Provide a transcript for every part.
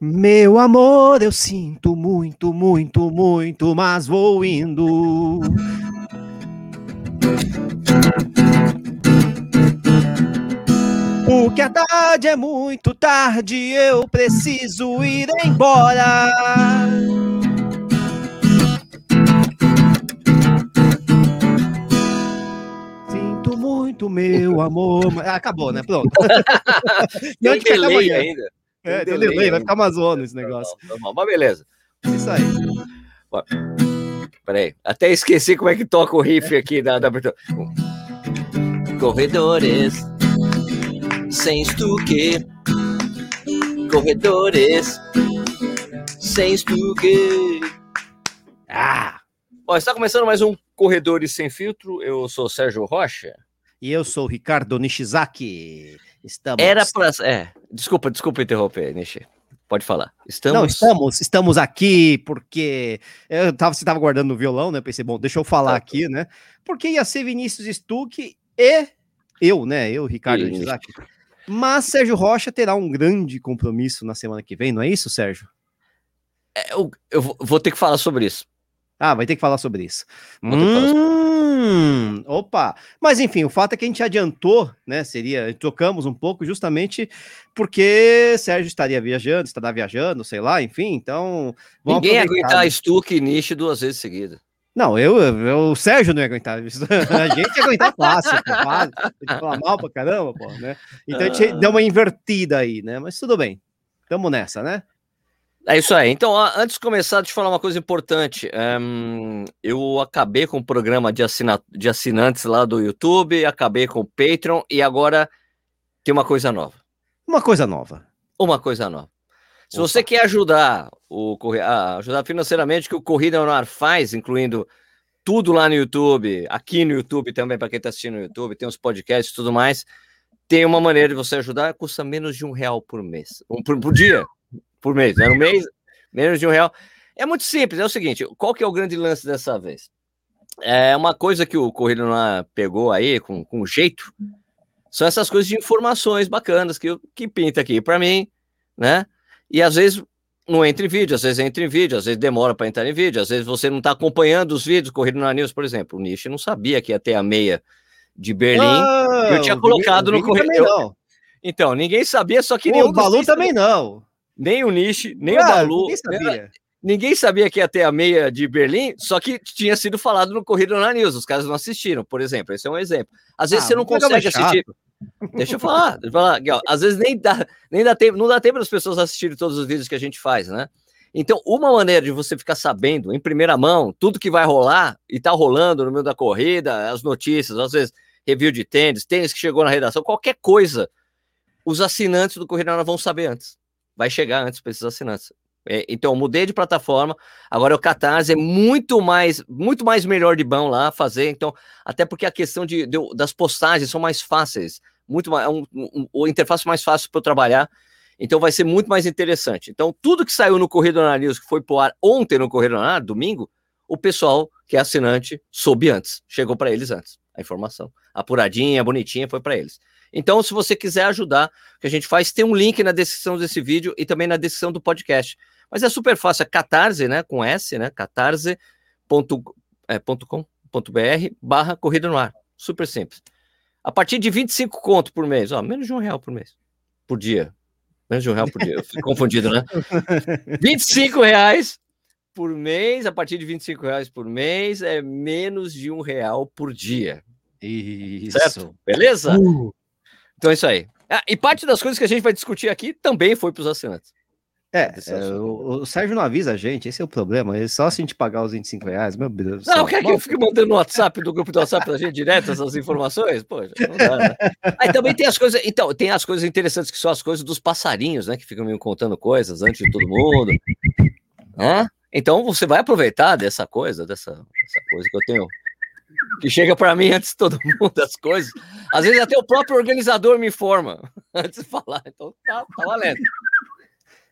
Meu amor, eu sinto muito, muito, muito, mas vou indo. Porque a tarde é muito tarde, eu preciso ir embora. Sinto muito, meu amor. Acabou, né? Pronto. e onde que ainda? É, tem delay, vai ficar Amazonas esse negócio. Não, não, mas beleza. Isso aí. Peraí, até esqueci como é que toca o riff aqui da, da abertura. Corredores sem estuque. Corredores sem estuque. Ah! Ó, está começando mais um Corredores Sem Filtro. Eu sou Sérgio Rocha. E eu sou o Ricardo Nishizaki. Estamos. Era para. É, desculpa, desculpa interromper, Nishi. Pode falar. Estamos... Não, estamos, estamos aqui porque eu tava, você estava guardando o violão, né? Eu pensei, bom, deixa eu falar tá. aqui, né? Porque ia ser Vinícius Stuck e eu, né? Eu, Ricardo Nishizaki. Mas Sérgio Rocha terá um grande compromisso na semana que vem, não é isso, Sérgio? É, eu, eu, vou ter que falar sobre isso. Ah, vai ter que falar sobre isso. Hum, opa! Mas enfim, o fato é que a gente adiantou, né? Seria, trocamos um pouco justamente porque Sérgio estaria viajando, estará viajando, sei lá, enfim, então. Ninguém aguentar Stuck e Niche duas vezes seguidas. Não, eu, eu, o Sérgio não ia aguentar. A gente ia aguentar fácil, fácil. Falar mal pra caramba, pô, né? Então a gente deu uma invertida aí, né? Mas tudo bem. Tamo nessa, né? É isso aí. Então, antes de começar, deixa eu falar uma coisa importante. Um, eu acabei com o programa de, assina de assinantes lá do YouTube, acabei com o Patreon e agora tem uma coisa nova. Uma coisa nova. Uma coisa nova. Se Opa. você quer ajudar o ajudar financeiramente que o Corrida no Ar faz, incluindo tudo lá no YouTube, aqui no YouTube também, para quem está assistindo no YouTube, tem os podcasts e tudo mais. Tem uma maneira de você ajudar, custa menos de um real por mês. Um, por, por dia, por mês. Né? No mês, menos de um real. É muito simples, é o seguinte: qual que é o grande lance dessa vez? É uma coisa que o Ar pegou aí com, com jeito. São essas coisas de informações bacanas que, que pinta aqui para mim, né? E às vezes não entra em vídeo, às vezes entra em vídeo, às vezes demora para entrar em vídeo, às vezes você não está acompanhando os vídeos, corrido na News, por exemplo. O Nish não sabia que ia ter a meia de Berlim. Ah, eu tinha colocado no corredor. Então, ninguém sabia, só que o Balu também não. Nem o Nish, nem ah, o Balu. Ninguém sabia. Ninguém sabia que ia ter a meia de Berlim, só que tinha sido falado no Corrido na News. Os caras não assistiram, por exemplo. Esse é um exemplo. Às vezes ah, você não consegue assistir. Deixa eu falar, deixa eu falar. Às vezes nem dá, nem dá tempo, não dá tempo das pessoas assistirem todos os vídeos que a gente faz, né? Então, uma maneira de você ficar sabendo em primeira mão tudo que vai rolar e tá rolando no meio da corrida, as notícias, às vezes review de tênis, tênis que chegou na redação, qualquer coisa, os assinantes do Corrida vão saber antes. Vai chegar antes para esses assinantes. É, então, mudei de plataforma. Agora o Catarse é muito mais, muito mais melhor de bom lá fazer. Então, até porque a questão de, de das postagens são mais fáceis muito mais, é um, um, um, interface mais fácil para eu trabalhar. Então vai ser muito mais interessante. Então, tudo que saiu no Correio do News, que foi pro ar ontem no Correio do Ar, domingo, o pessoal que é assinante soube antes. Chegou para eles antes. A informação. Apuradinha, bonitinha, foi para eles. Então, se você quiser ajudar, o que a gente faz, tem um link na descrição desse vídeo e também na descrição do podcast. Mas é super fácil, é catarse, né? Com S, né? catarse.com.br barra corrida no ar. Super simples. A partir de 25 conto por mês, ó, menos de um real por mês. Por dia. Menos de um real por dia. Eu fico confundido, né? 25 reais por mês, a partir de 25 reais por mês, é menos de um real por dia. Isso. Certo? Beleza? Uh. Então é isso aí. Ah, e parte das coisas que a gente vai discutir aqui também foi para os assinantes. É, é o, o, Sérgio não avisa a gente, esse é o problema. É só se a gente pagar os 25 reais, meu Deus. Não, quer que eu fique mandando no WhatsApp do grupo do WhatsApp pra gente direto essas informações? Poxa, não dá, né? Aí também tem as coisas, então, tem as coisas interessantes que são as coisas dos passarinhos, né? Que ficam me contando coisas antes de todo mundo. Hã? Então você vai aproveitar dessa coisa, dessa, dessa coisa que eu tenho. Que chega para mim antes de todo mundo as coisas. Às vezes até o próprio organizador me informa antes de falar. Então tá, tá valendo.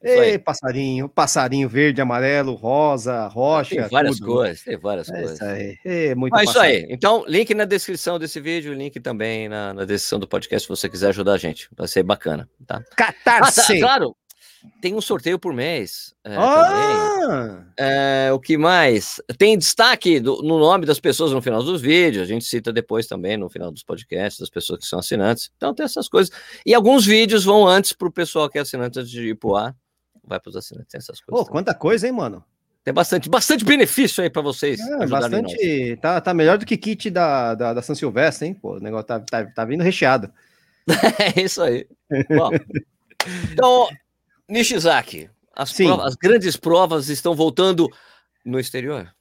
Ei, passarinho, passarinho verde, amarelo, rosa, rocha. Tem várias tudo. cores, tem várias é coisas. Isso aí. É, muito Mas isso aí. Então, link na descrição desse vídeo, link também na, na descrição do podcast se você quiser ajudar a gente. Vai ser bacana, tá? Catarse! Ah, tá, claro. Tem um sorteio por mês. É, ah! É, o que mais? Tem destaque do, no nome das pessoas no final dos vídeos. A gente cita depois também no final dos podcasts, das pessoas que são assinantes. Então tem essas coisas. E alguns vídeos vão antes para o pessoal que é assinante antes de ir pro ar. Vai para os assinantes, tem essas coisas. Pô, quanta coisa, hein, mano? Tem bastante, bastante benefício aí para vocês. É, bastante. Tá, tá melhor do que kit da, da, da São Silvestre, hein? Pô, o negócio tá, tá, tá vindo recheado. é isso aí. Bom, então, Nishizaki, as, provas, as grandes provas estão voltando no exterior?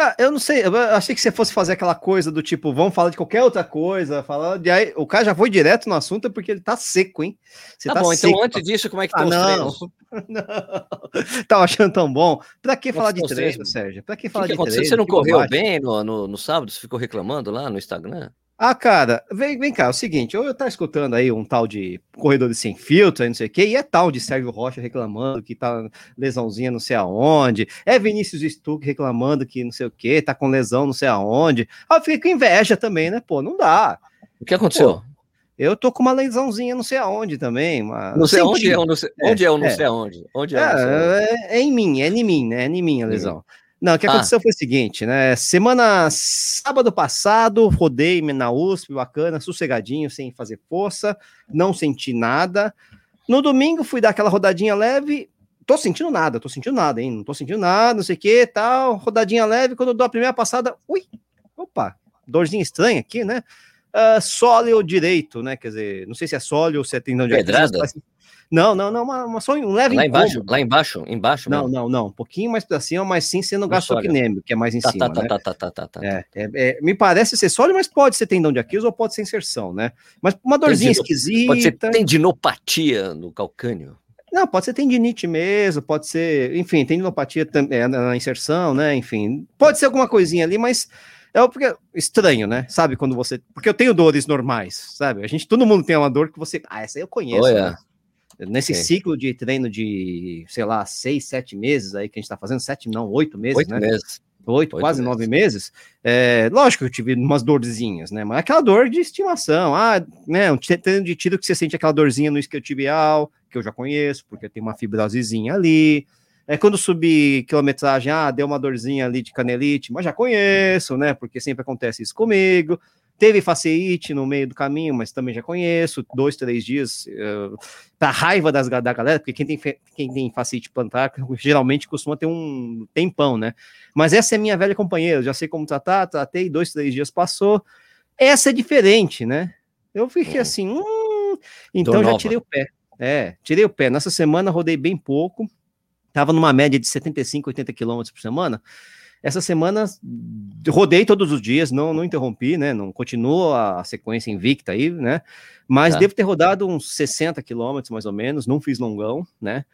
Ah, eu não sei, eu achei que você fosse fazer aquela coisa do tipo, vamos falar de qualquer outra coisa, falar de aí, o cara já foi direto no assunto porque ele tá seco, hein? Você tá, tá bom, então seco. então antes disso, como é que ah, estão ah, os treinos? Não, tava achando tão bom. Pra que falar de treino, Sérgio? Pra que falar que que de treino? Você não correu bem no, no, no sábado? Você ficou reclamando lá no Instagram? Ah, cara, vem, vem cá, é o seguinte, eu, eu tá escutando aí um tal de corredor de sem filtro, não sei o quê, e é tal de Sérgio Rocha reclamando que tá lesãozinha não sei aonde, é Vinícius Stuck reclamando que não sei o quê, tá com lesão não sei aonde. Ah, eu fiquei com inveja também, né, pô, não dá. O que aconteceu? Pô, eu tô com uma lesãozinha não sei aonde também. Uma... Não sei onde é, não sei, onde é, não é. sei aonde. Onde é, é, é, em mim, é em mim, né, é em mim a lesão. Não, o que ah. aconteceu foi o seguinte, né? Semana sábado passado, rodei na USP, bacana, sossegadinho, sem fazer força, não senti nada. No domingo fui dar aquela rodadinha leve, tô sentindo nada, tô sentindo nada, hein? Não tô sentindo nada, não sei o que, tal, rodadinha leve, quando eu dou a primeira passada, ui, opa, dorzinha estranha aqui, né? Uh, sóleo direito, né? Quer dizer, não sei se é sóleo ou se é tendão de Pedrada? Não, não, não, uma, uma só um leve lá embaixo, lá embaixo, embaixo. Não, não, não, um pouquinho mais para cima, mas sim sendo gastrocnêmico, que é mais em tá, cima, tá, né? Tá, tá, tá, tá, tá, é, é, é, me parece ser sólido, mas pode ser tendão de Aquiles ou pode ser inserção, né? Mas uma dorzinha Tendino, esquisita. Pode ser tendinopatia no calcânio. Não, pode ser tendinite mesmo, pode ser, enfim, tendinopatia é, na inserção, né? Enfim, pode ser alguma coisinha ali, mas é porque estranho, né? Sabe quando você, porque eu tenho dores normais, sabe? A gente, todo mundo tem uma dor que você, ah, essa eu conheço. Oh, né? Nesse ciclo de treino de, sei lá, seis, sete meses aí que a gente tá fazendo, sete não, oito meses, oito né? Meses. Oito, oito quase meses. nove meses. É, lógico que eu tive umas dorzinhas, né? Mas aquela dor de estimação, ah, né? Um treino de tiro que você sente aquela dorzinha no isquiotibial, que eu já conheço, porque tem uma fibrosezinha ali. É quando subir quilometragem, ah, deu uma dorzinha ali de canelite, mas já conheço, né? Porque sempre acontece isso comigo. Teve faceite no meio do caminho, mas também já conheço, dois, três dias, uh, pra raiva das, da galera, porque quem tem, quem tem faceite plantar geralmente costuma ter um tempão, né? Mas essa é minha velha companheira, já sei como tratar, tratei, dois, três dias passou. Essa é diferente, né? Eu fiquei hum. assim, hum, então já tirei o pé. É, tirei o pé. Nessa semana rodei bem pouco, tava numa média de 75, 80 quilômetros por semana. Essa semana rodei todos os dias, não, não interrompi, né? Não continuo a sequência invicta aí, né? Mas tá. devo ter rodado uns 60 quilômetros mais ou menos, não fiz longão, né?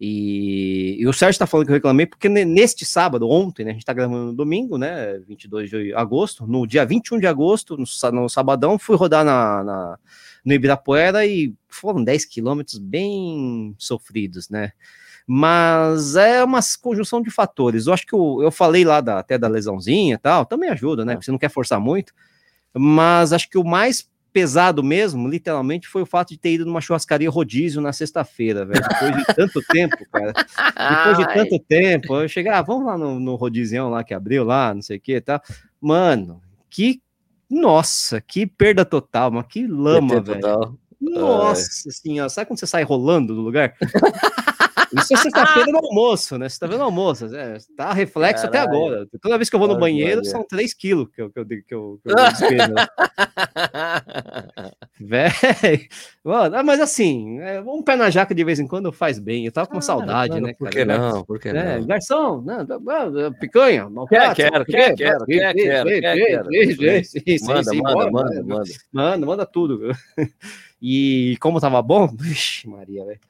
E, e o Sérgio está falando que eu reclamei, porque neste sábado, ontem, né? A gente está gravando no domingo, né? 22 de agosto, no dia 21 de agosto, no, no sabadão, fui rodar na, na no Ibirapuera e foram 10 quilômetros bem sofridos, né? Mas é uma conjunção de fatores. Eu acho que eu, eu falei lá da, até da lesãozinha e tal, também ajuda, né? É. Você não quer forçar muito, mas acho que o mais pesado mesmo, literalmente, foi o fato de ter ido numa churrascaria rodízio na sexta-feira, velho. Depois de tanto tempo, cara. Depois de tanto tempo, eu cheguei, ah, vamos lá no, no rodízio lá que abriu lá, não sei o que e tal. Mano, que. Nossa, que perda total, mas que lama, velho. Total. Nossa é. senhora, sabe quando você sai rolando do lugar? Isso é sexta-feira no almoço, né? Você tá vendo almoço, é, tá reflexo Caralho. até agora. Toda vez que eu vou no banheiro, são 3 quilos que eu, que eu, que eu, que eu despejo. Né? Velho, mano, ah, mas assim, é, um pé na jaca de vez em quando faz bem. Eu tava com ah, saudade, mano, né? Por que não? Por que é, não? Garçom, não, picanha, não quero, quero, quero, quero, quero, quero, Manda, manda, manda, manda. Manda, manda tudo. E como tava bom, Vixe, Maria, velho.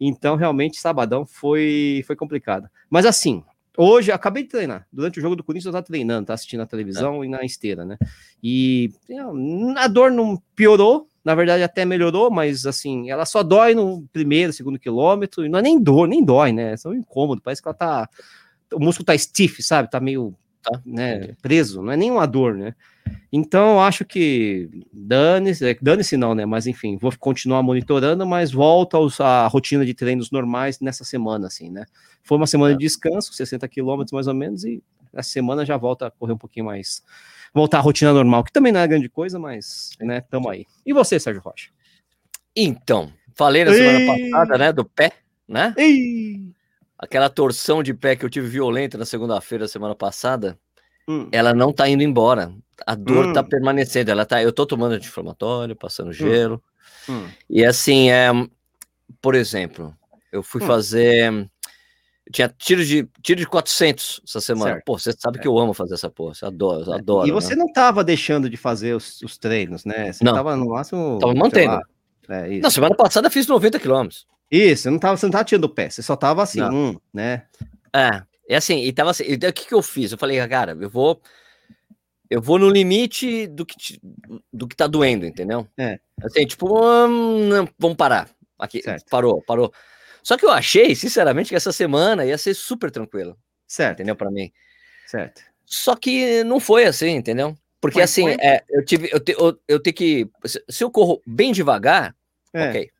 Então, realmente, sabadão foi, foi complicado. Mas assim, hoje acabei de treinar. Durante o jogo do Corinthians eu tava treinando, tá assistindo a televisão é. e na esteira, né? E a dor não piorou, na verdade até melhorou, mas assim, ela só dói no primeiro, segundo quilômetro, e não é nem dor, nem dói, né? É só um incômodo, parece que ela tá. O músculo tá stiff, sabe? Tá meio tá. né, preso, não é nenhuma dor, né? Então, eu acho que dane-se, é, dane-se não, né? Mas enfim, vou continuar monitorando, mas volta à rotina de treinos normais nessa semana, assim, né? Foi uma semana é. de descanso, 60 quilômetros mais ou menos, e essa semana já volta a correr um pouquinho mais. Voltar à rotina normal, que também não é grande coisa, mas, né, tamo aí. E você, Sérgio Rocha? Então, falei na Ei. semana passada, né, do pé, né? Ei. Aquela torção de pé que eu tive violenta na segunda-feira, semana passada, hum. ela não tá indo embora. A dor tá hum. tá permanecendo. Ela tá. Eu tô tomando anti-inflamatório, passando hum. gelo. Hum. E assim, é, por exemplo, eu fui hum. fazer. tinha tiro de, tiro de 400 essa semana. Certo. Pô, você sabe é. que eu amo fazer essa porra. Você adora, é. adoro. E você né? não tava deixando de fazer os, os treinos, né? Você não. tava no máximo. Tava mantendo. É. Não, semana passada eu fiz 90 quilômetros. Isso, você não tava, você não tava tirando o pé, você só tava assim, hum, né? É, é assim, e tava assim, e o que que eu fiz? Eu falei, cara, eu vou eu vou no limite do que, do que tá doendo, entendeu? É. Assim, tipo, hum, vamos parar. Aqui, certo. parou, parou. Só que eu achei, sinceramente, que essa semana ia ser super tranquilo. Certo. Entendeu? Para mim. Certo. Só que não foi assim, entendeu? Porque Mas assim, é, eu tive, eu, te, eu, eu tenho que. Se eu corro bem devagar, é. ok.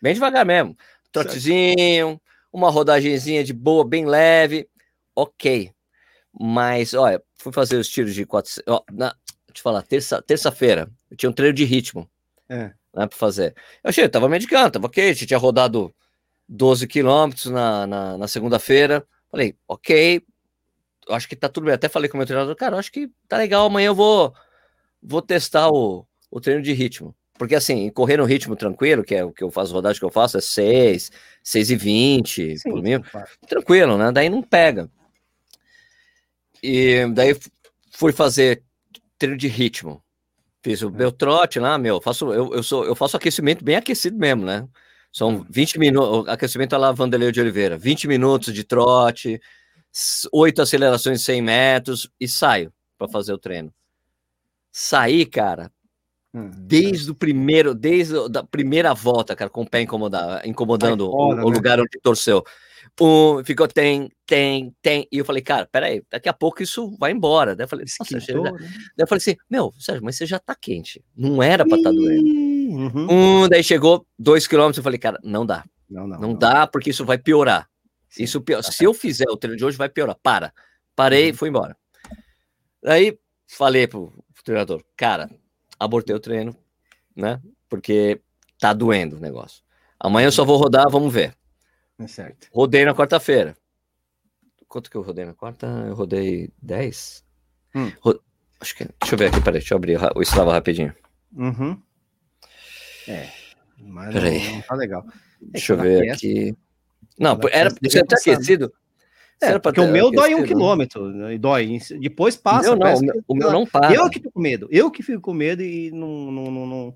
Bem devagar mesmo. Trotezinho, uma rodagenzinha de boa, bem leve, ok. Mas, olha, fui fazer os tiros de 400. Ó, na, deixa eu falar, terça-feira, terça eu tinha um treino de ritmo. É. Né, pra fazer. Eu achei, eu tava medicando, tava ok, tinha rodado 12 quilômetros na, na, na segunda-feira. Falei, ok, acho que tá tudo bem. Até falei com o meu treinador, cara, acho que tá legal, amanhã eu vou, vou testar o, o treino de ritmo. Porque assim, correr no ritmo tranquilo, que é o que eu faço, rodagem que eu faço, é 6, 6 e 20 Sim, por mil. Tranquilo, né? Daí não pega. E daí fui fazer treino de ritmo. Fiz o meu trote lá, meu, faço, eu, eu, sou, eu faço aquecimento bem aquecido mesmo, né? São 20 hum. minutos, aquecimento é lá Vanderlei de Oliveira, 20 minutos de trote, oito acelerações de 100 metros e saio para fazer o treino. Saí, cara, hum, desde é. o primeiro, desde a primeira volta, cara, com o pé incomodar, incomodando fora, o, o né? lugar onde torceu um, ficou tem, tem, tem. E eu falei, cara, peraí, daqui a pouco isso vai embora. Daí eu falei, né? Daí eu falei assim, meu, Sérgio, mas você já tá quente. Não era pra estar tá doendo. Uhum. Um, daí chegou dois quilômetros, eu falei, cara, não dá. Não, não, não, não. dá, porque isso vai piorar. Sim, isso pior. Tá Se eu fizer o treino de hoje, vai piorar. Para. Parei, uhum. fui embora. Daí falei pro treinador, cara, abortei o treino, né? Porque tá doendo o negócio. Amanhã eu só vou rodar, vamos ver. É certo. Rodei na quarta-feira. Quanto que eu rodei na quarta? Eu rodei 10? Hum. Ro... Acho que. Deixa eu ver aqui, peraí, deixa eu abrir o Strava rapidinho. Uhum. É. Mas peraí. Não, tá legal. Deixa eu ver aqui. Não, era você tá aquecido. É, porque o meu dói um quilômetro, né, dói. Depois passa. Não, não, o meu não para. Eu que fico com medo. Eu que fico com medo e não, não, não, não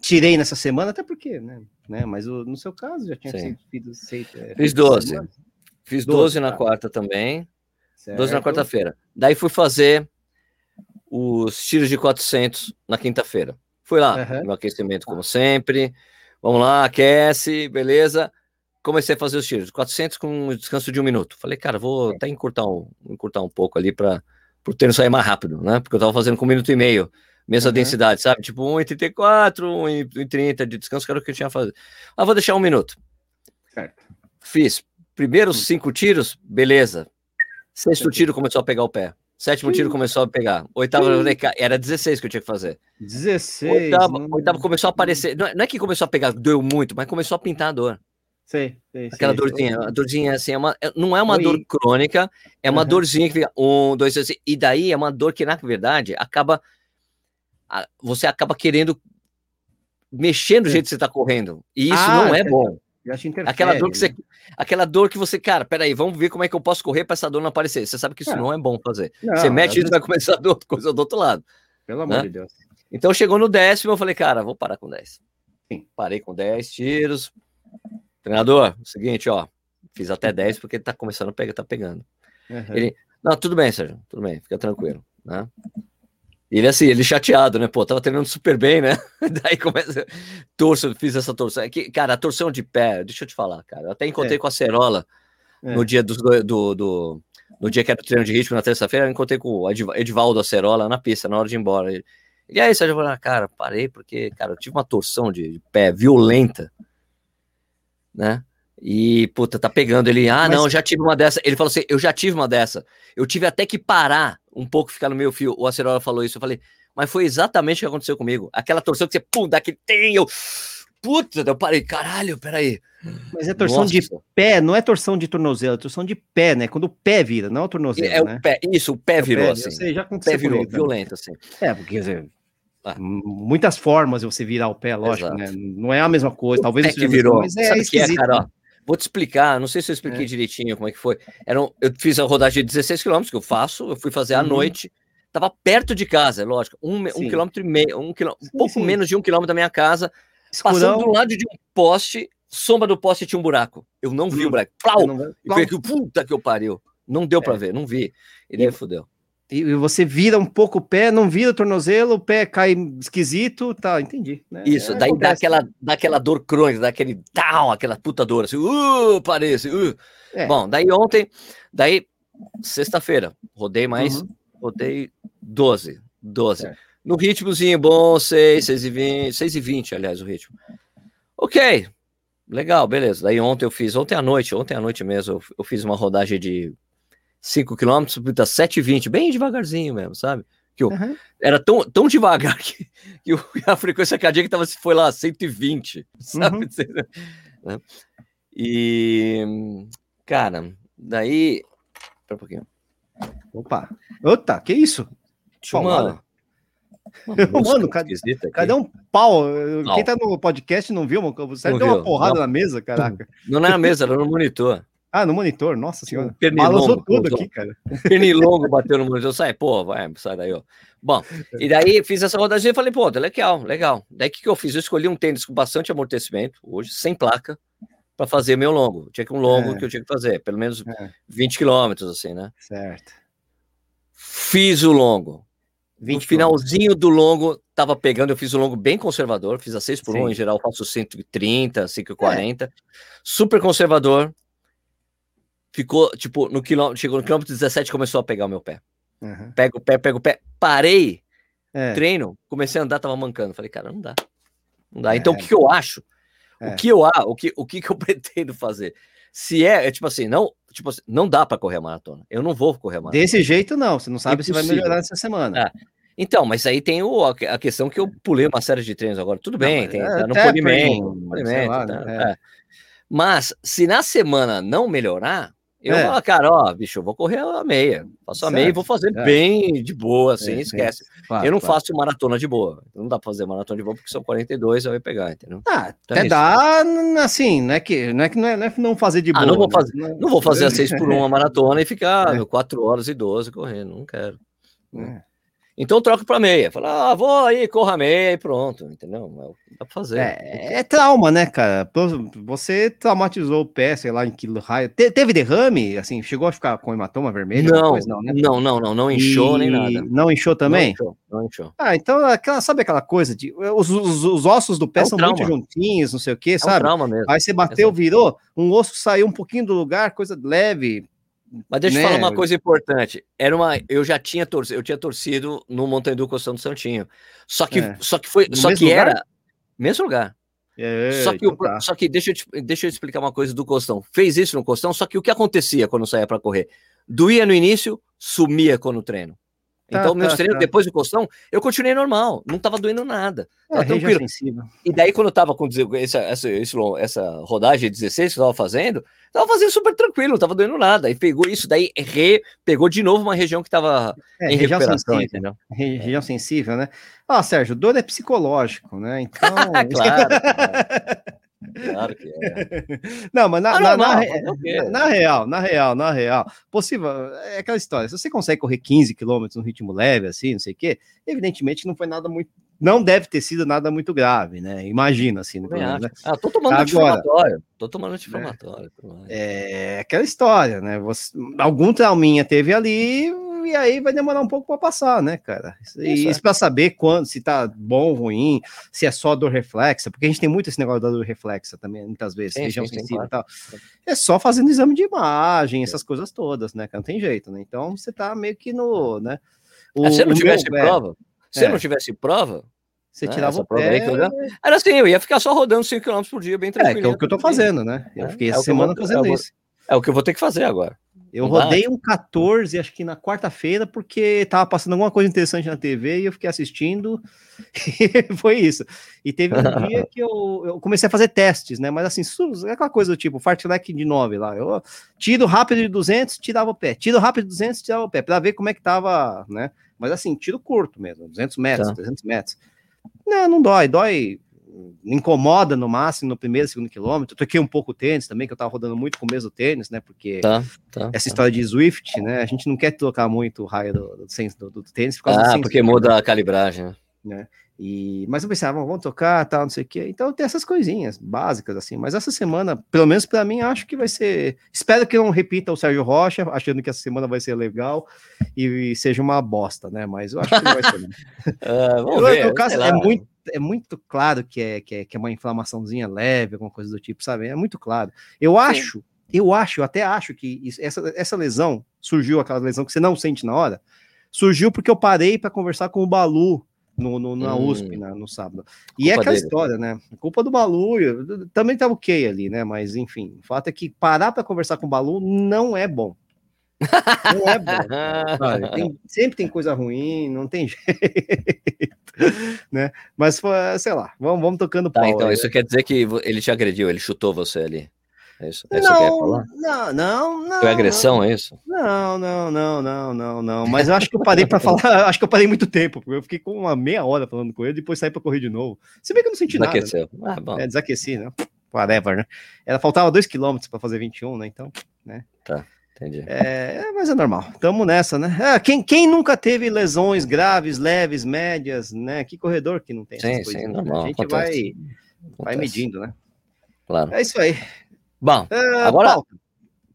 tirei nessa semana, até porque, né? né? Mas o, no seu caso já tinha sido feito. É, Fiz 12. Fiz 12, 12 na tá. quarta também. Certo. 12 na quarta-feira. Daí fui fazer os tiros de 400 na quinta-feira. Fui lá, uhum. no aquecimento, como sempre. Vamos lá, aquece, beleza. Comecei a fazer os tiros, 400 com um descanso de um minuto. Falei, cara, vou até encurtar um, encurtar um pouco ali para o treino sair mais rápido, né? Porque eu tava fazendo com um minuto e meio mesma uhum. densidade, sabe? Tipo 1,34, 1,30 de descanso, que era o que eu tinha a fazer. Ah, vou deixar um minuto. Certo. Fiz. Primeiros hum. cinco tiros, beleza. Sexto tiro começou a pegar o pé. Sétimo tiro começou a pegar. Oitavo, era 16 que eu tinha que fazer. 16. Oitavo, hum. oitavo começou a aparecer. Não é, não é, que começou a pegar, doeu muito, mas começou a pintar a dor. Sei, sei, Aquela sei, dorzinha, a dorzinha assim, é uma, é, não é uma Oi. dor crônica, é uma uhum. dorzinha que fica um, dois, três, e daí é uma dor que, na verdade, acaba você acaba querendo mexer do jeito que você está correndo. E isso ah, não é bom. Aquela dor que você, aquela dor que você, cara, peraí, vamos ver como é que eu posso correr para essa dor não aparecer. Você sabe que isso é. não é bom fazer. Não, você mexe e vai começar a outra coisa do outro lado. Pelo né? amor de Deus. Então chegou no décimo, eu falei, cara, vou parar com 10. Sim. Parei com 10 tiros. Treinador, seguinte, ó, fiz até 10 porque tá começando a pegar, tá pegando. Uhum. Ele, não, tudo bem, Sérgio, tudo bem, fica tranquilo, né? ele assim, ele chateado, né? Pô, tava treinando super bem, né? Daí começa. Torço, fiz essa torção. É cara, a torção de pé, deixa eu te falar, cara. Eu até encontrei é. com a Cerola É. No dia do, do, do, no dia que era o treino de ritmo na terça-feira, eu encontrei com o Edivaldo Acerola na pista, na hora de ir embora. Ele, e aí, Sérgio, eu falei, ah, cara, parei porque, cara, eu tive uma torção de, de pé violenta, né? E, puta, tá pegando ele. Ah, Mas... não, já tive uma dessa. Ele falou assim: eu já tive uma dessa. Eu tive até que parar um pouco, ficar no meio fio. O Acerola falou isso. Eu falei, mas foi exatamente o que aconteceu comigo. Aquela torção que você, pum, dá aquele tem, eu. Puta, eu parei, caralho, peraí. Mas é torção Nossa. de pé, não é torção de tornozelo, é torção de pé, né? Quando o pé vira, não é o tornozelo. É né? o pé, isso, o pé é virou o pé, assim. Sei, já o pé virou, violento, assim. É, porque, quer dizer, ah. muitas formas de você virar o pé, lógico, né? Não é a mesma coisa, talvez o pé que virou, mas é Sabe é, esquisito. É, cara, ó, Vou te explicar, não sei se eu expliquei é. direitinho como é que foi. Era um, eu fiz a rodagem de 16 km, que eu faço, eu fui fazer à uhum. noite, estava perto de casa, é lógico, um, um quilômetro e meio, um, quilômetro, um pouco sim. menos de um quilômetro da minha casa, Escurão. passando do lado de um poste, sombra do poste tinha um buraco. Eu não vi hum. o buraco. Plau! E foi que puta que eu pariu. Não deu é. para ver, não vi. Ele e... fudeu e você vira um pouco o pé, não vira o tornozelo, o pé cai esquisito, tá, entendi. Né? Isso, é, daí dá aquela, dá aquela dor crônica, dá aquele down, aquela puta dor, assim, uh, parece, uh. É. Bom, daí ontem, daí, sexta-feira, rodei mais, uhum. rodei 12, 12. É. No ritmozinho bom, 6, 6 e 20, 6 e 20, aliás, o ritmo. Ok, legal, beleza. Daí ontem eu fiz, ontem à noite, ontem à noite mesmo, eu, eu fiz uma rodagem de 5 km, puta, 7,20, bem devagarzinho mesmo, sabe? Que eu, uhum. Era tão, tão devagar que, que a frequência cardíaca tava, foi lá, 120, sabe? Uhum. Né? E, cara, daí. Espera um pouquinho. Opa! Opa, que isso? Mano, Mano, cadê, cadê, um pau? Não. Quem tá no podcast não viu, você não deu viu. uma porrada não. na mesa, caraca. Não, não é na mesa, era no monitor. Ah, no monitor, nossa senhora. Balançou tudo aqui, cara. Pernilongo bateu no monitor, sai, pô, vai, sai daí, ó. Bom, e daí fiz essa rodagem e falei, pô, tá legal, legal. Daí o que, que eu fiz? Eu escolhi um tênis com bastante amortecimento, hoje, sem placa, para fazer meu longo. Tinha que um longo é. que eu tinha que fazer, pelo menos é. 20 quilômetros, assim, né? Certo. Fiz o longo. No finalzinho do longo, tava pegando, eu fiz o longo bem conservador, fiz a 6 por 1, em geral faço 130, 140. É. Super conservador ficou, tipo, no quilômetro, chegou no quilômetro 17 começou a pegar o meu pé. Uhum. Pega o pé, pega o pé, parei, é. treino, comecei a andar, tava mancando. Falei, cara, não dá. Não dá. É. Então, o que, que eu acho? É. O que eu o que, o que, que eu pretendo fazer? Se é, é tipo assim, não, tipo assim, não dá para correr a maratona. Eu não vou correr a maratona. Desse jeito, não. Você não sabe se vai melhorar essa semana. É. Então, mas aí tem o, a questão que eu pulei uma série de treinos agora. Tudo bem, não, tem, é, tá no polimento. polimento lá, tá, né? Mas se na semana não melhorar, eu é. cara, ó, bicho, eu vou correr a meia. Faço a meia e vou fazer certo. bem de boa, assim, é, esquece. Claro, eu não claro. faço maratona de boa. Não dá pra fazer maratona de boa porque são 42, eu vou pegar, entendeu? Ah, então, até é dá, assim, não é que não, é que não, é, não, é fazer de boa. Ah, não vou né? fazer, não vou fazer a 6 por 1 maratona e ficar é. 4 horas e 12 correndo, não quero. É. Então eu troco para meia. Fala, ah, vou aí, corra meia e pronto, entendeu? Dá pra fazer. É, é, trauma, né, cara? Você traumatizou o pé, sei lá, em que raio. Te, teve derrame? Assim, chegou a ficar com hematoma vermelho? Não, não, né? não, não, não, não inchou e... nem nada. Não inchou também? Não inchou, não inchou. Ah, então, aquela, sabe aquela coisa de. Os, os, os ossos do pé é um são trauma. muito juntinhos, não sei o sabe? É um trauma mesmo. Aí você bateu, virou, um osso saiu um pouquinho do lugar, coisa leve mas deixa né? eu falar uma coisa importante. Era uma, eu já tinha torcido, eu tinha torcido no Montandu Costão do Santinho. Só que, é. só que foi, no só que lugar? era mesmo lugar. É, só que, então tá. só que deixa, eu te, deixa eu explicar uma coisa do Costão. Fez isso no Costão, só que o que acontecia quando saía para correr? Doía no início, sumia quando treino. Tá, então, tá, meus treinos tá. depois do costão, eu continuei normal, não tava doendo nada. É, tranquilo. E daí, quando eu tava com essa, essa, essa rodagem 16 que eu tava fazendo, tava fazendo super tranquilo, não tava doendo nada. E pegou isso daí, re, pegou de novo uma região que tava é, em região recuperação, sensível. entendeu? Região é. sensível, né? Ah, Sérgio, dor é psicológico, né? Então. claro. claro. Que é. Não, mas na, ah, na, na, na, na, real, na real, na real, possível, é aquela história, se você consegue correr 15 km no ritmo leve, assim, não sei o quê, evidentemente não foi nada muito, não deve ter sido nada muito grave, né? Imagina, assim. Menos, né? Ah, tô tomando anti-inflamatório, tô tomando anti-inflamatório. É, é aquela história, né? Você, algum trauminha teve ali, e aí vai demorar um pouco para passar, né, cara? E isso, é. para saber quando, se tá bom ou ruim, se é só dor reflexa, porque a gente tem muito esse negócio da dor reflexa também, muitas vezes, sim, região sensível e tal. É só fazendo exame de imagem, essas coisas todas, né? Que não tem jeito, né? Então você tá meio que no, né? O, se não tivesse meu, prova, é, se é. não tivesse prova, você né, tirava o pé. Eu... Era assim, eu ia ficar só rodando 5 km por dia, bem tranquilo. É, que é o que eu tô fazendo, né? Eu é, fiquei é essa semana vou, fazendo isso. É o que eu vou ter que fazer agora. Eu rodei um 14, acho que na quarta-feira, porque tava passando alguma coisa interessante na TV e eu fiquei assistindo. E foi isso. E teve um dia que eu, eu, comecei a fazer testes, né? Mas assim, é aquela coisa do tipo, fartlek de 9 lá. Eu tiro rápido de 200, tirava o pé. Tiro rápido de 200, tirava o pé, para ver como é que tava, né? Mas assim, tiro curto mesmo, 200 metros, tá. 300 metros. Não, não dói, dói incomoda no máximo no primeiro, segundo quilômetro. Toquei um pouco o tênis também, que eu tava rodando muito com o mesmo tênis, né? Porque tá, tá, essa tá. história de Swift, né? A gente não quer trocar muito o raio do, do, do, do tênis. Por causa ah, porque muda a calibragem, né? né? E, mas eu pensava, ah, vamos tocar, tal, não sei o quê. Então tem essas coisinhas básicas, assim. Mas essa semana, pelo menos para mim, acho que vai ser. Espero que não repita o Sérgio Rocha, achando que essa semana vai ser legal e, e seja uma bosta, né? Mas eu acho que não vai ser. uh, vamos eu, ver, caso, é muito, é muito claro que é, que é, que é uma inflamaçãozinha leve, alguma coisa do tipo, sabe? É muito claro. Eu acho, Sim. eu acho, eu até acho que isso, essa, essa lesão surgiu, aquela lesão que você não sente na hora, surgiu porque eu parei para conversar com o Balu no, no, na hum, USP na, no sábado. E é aquela dele. história, né? Culpa do Balu, eu, também tá ok ali, né? Mas enfim, o fato é que parar para conversar com o Balu não é bom. Não é bom. tem, sempre tem coisa ruim, não tem jeito. né? Mas sei lá, vamos, vamos tocando tá, pau. Então, aí. isso quer dizer que ele te agrediu, ele chutou você ali. É isso, é não, não, não, não. Foi agressão, não. é isso? Não, não, não, não, não, não. Mas eu acho que eu parei para falar, acho que eu parei muito tempo, porque eu fiquei com uma meia hora falando com ele, depois saí para correr de novo. Se bem que eu não senti Desaqueceu. nada. Né? Ah, é, desaqueci, né? Whatever, né? Ela faltava dois quilômetros para fazer 21, né? Então, né? Tá. Entendi. É, mas é normal. Tamo nessa, né? É, quem, quem nunca teve lesões graves, leves, médias, né? Que corredor que não tem sim, essas coisas? Sim, normal, a gente vai, vai medindo, né? Claro. É isso aí. Bom, é, agora pauta.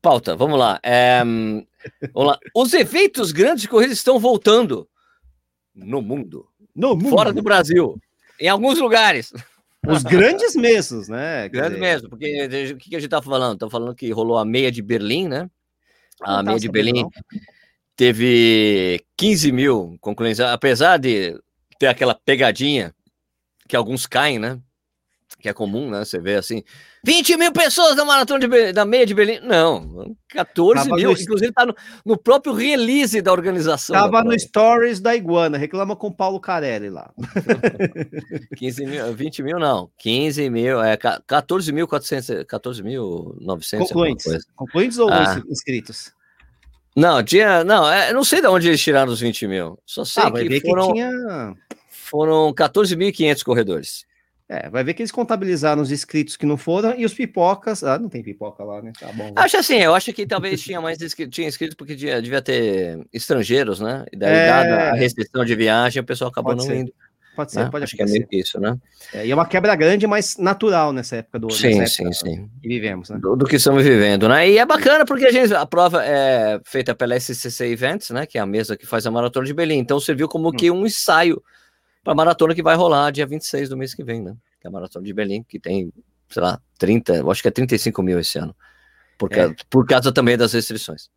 pauta. vamos lá. É, vamos lá. Os eventos grandes de corrida estão voltando no mundo, no mundo, fora do Brasil, em alguns lugares. Os grandes mesmos, né? Grandes mesmo, porque o que a gente tá falando? Estamos falando que rolou a meia de Berlim, né? A meia de Berlim não. teve 15 mil concluintes, apesar de ter aquela pegadinha que alguns caem, né? Que é comum, né? Você vê assim, 20 mil pessoas na maratona de, da meia de Berlim. Não, 14 Tava mil. No... Inclusive, tá no, no, próprio release da organização. Tava no Stories da Iguana, reclama com o Paulo Carelli lá. 15 mil, 20 mil não, 15 mil, é 14 mil 400, 14 mil 900. Concluintes, concluintes ou ah. inscritos? Não, tinha, não, é, não sei de onde eles tiraram os 20 mil. Só sei ah, que foram, que tinha... foram 14.500 corredores. É, vai ver que eles contabilizaram os inscritos que não foram e os pipocas. Ah, não tem pipoca lá, né? Tá bom. Acho assim, eu acho que talvez tinha mais inscritos, tinha inscritos porque devia, devia ter estrangeiros, né? E daí, é... dada a restrição de viagem, o pessoal acabou pode não ser. indo. Pode ser, né? pode Acho que é meio isso, né? É, e é uma quebra grande, mas natural nessa época do sim, época sim, sim. que vivemos, né? Do, do, que estamos vivendo, né? E é bacana porque a gente a prova é feita pela SCC Events, né? Que é a mesa que faz a maratona de Berlim. Então serviu como hum. que um ensaio para a maratona que vai rolar dia 26 do mês que vem, né? que é a Maratona de Berlim, que tem, sei lá, 30, eu acho que é 35 mil esse ano, por, é. por causa também das restrições.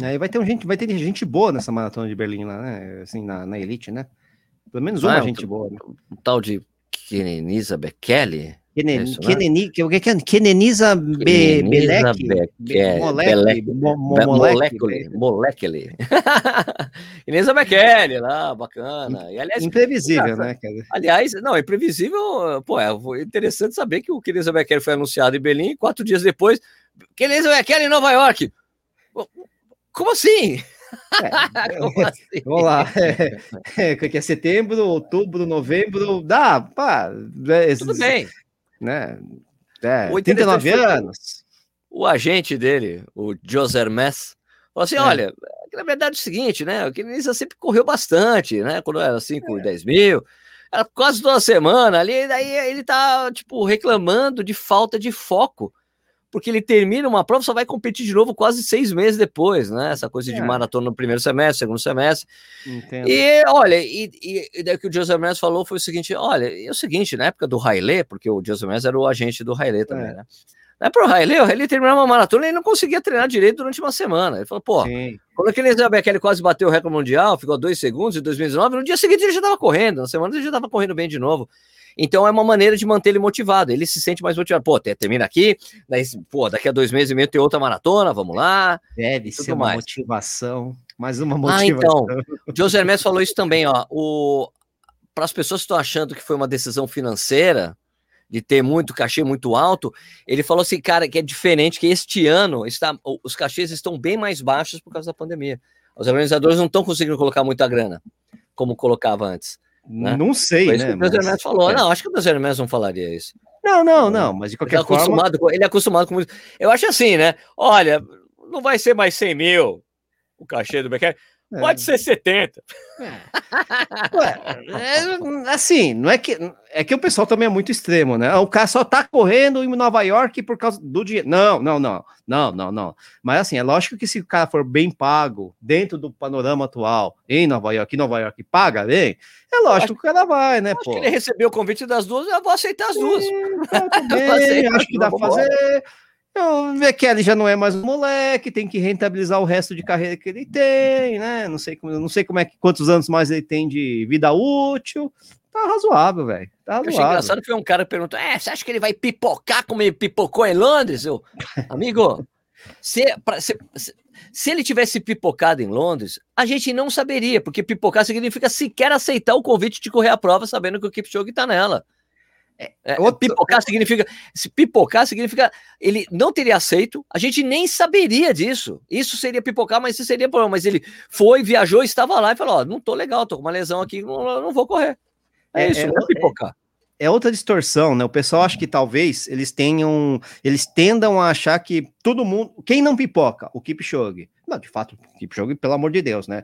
Aí vai ter, um gente, vai ter gente boa nessa Maratona de Berlim lá, né? Assim, na, na Elite, né? Pelo menos uma ah, gente um, boa. Né? Um tal de Kenenisa Bekele, Keneniza Belek? Molecule. Keneniza Bekele, lá, bacana. E, aliás, imprevisível, né? Aliás, não, imprevisível, pô, é interessante saber que o Keneniza Bekele foi anunciado em Berlim, quatro dias depois, Keneniza Bekele em Nova York. Como assim? É, assim? Vamos lá. É, é, que é setembro, outubro, novembro. Dá, pá. É, Tudo bem né? É, 39 anos. O agente dele, o José Hermes, falou assim: é. olha, na verdade é o seguinte, né? O Kenenisa sempre correu bastante, né? Quando era 5, é. 10 mil, era quase toda semana ali, daí ele tá, tipo, reclamando de falta de foco. Porque ele termina uma prova, só vai competir de novo quase seis meses depois, né? Essa coisa é. de maratona no primeiro semestre, segundo semestre. Entendo. E olha, e, e, e daí que o Joseph Mess falou foi o seguinte: olha, é o seguinte, na época do Railê, porque o Joseph Mess era o agente do Railê também, é. né? Né, pro Railê, o Railê terminou uma maratona e não conseguia treinar direito durante uma semana. Ele falou, pô, Sim. quando aquele Zé Bekele quase bateu o recorde mundial, ficou dois segundos em 2019, no dia seguinte ele já estava correndo, na semana ele já estava correndo bem de novo. Então é uma maneira de manter ele motivado. Ele se sente mais motivado. Pô, termina aqui, daí, pô, daqui a dois meses e meio tem outra maratona, vamos lá. Deve ser uma mais. motivação. Mais uma motivação. Ah, então. O José Hermes falou isso também, ó. O... Para as pessoas que estão achando que foi uma decisão financeira, de ter muito cachê muito alto, ele falou assim, cara, que é diferente, que este ano está, os cachês estão bem mais baixos por causa da pandemia. Os organizadores não estão conseguindo colocar muita grana, como colocava antes. Né? Não sei, Foi né? o mas... Falou. É. Não, acho que o Brasil não falaria isso. Não, não, não, mas de qualquer ele é acostumado forma... Com, ele é acostumado com muito. Eu acho assim, né? Olha, não vai ser mais 100 mil o cachê do Becker. É. Pode ser 70. É. Ué, é, assim, não é que é que o pessoal também é muito extremo, né? O cara só tá correndo em Nova York por causa do dinheiro. Não, não, não, não, não, não. Mas assim, é lógico que se o cara for bem pago dentro do panorama atual em Nova York, Nova York paga bem, é lógico que o cara vai, né? Pô. ele recebeu o convite das duas, eu vou aceitar as duas. Sim, tá, bem, acho que dá pra fazer. O Bekele já não é mais um moleque, tem que rentabilizar o resto de carreira que ele tem, né? Não sei como, não sei como é que quantos anos mais ele tem de vida útil. Tá razoável, velho. Tá razoável. Eu achei engraçado que um cara perguntou: é, você acha que ele vai pipocar como ele pipocou em Londres, seu amigo? Se, pra, se, se, se, ele tivesse pipocado em Londres, a gente não saberia, porque pipocar significa sequer aceitar o convite de correr a prova sabendo que o Kipchoge tá nela. É, é, outro... Pipocar significa. Se pipocar significa. Ele não teria aceito, a gente nem saberia disso. Isso seria pipocar, mas isso seria problema. Mas ele foi, viajou, estava lá e falou: Ó, não tô legal, tô com uma lesão aqui, não, não vou correr. É, é isso, é, não é pipocar. É outra distorção, né? O pessoal acha que talvez eles tenham, eles tendam a achar que todo mundo, quem não pipoca, o Kipchoge. Não, de fato, o Kipchoge, pelo amor de Deus, né?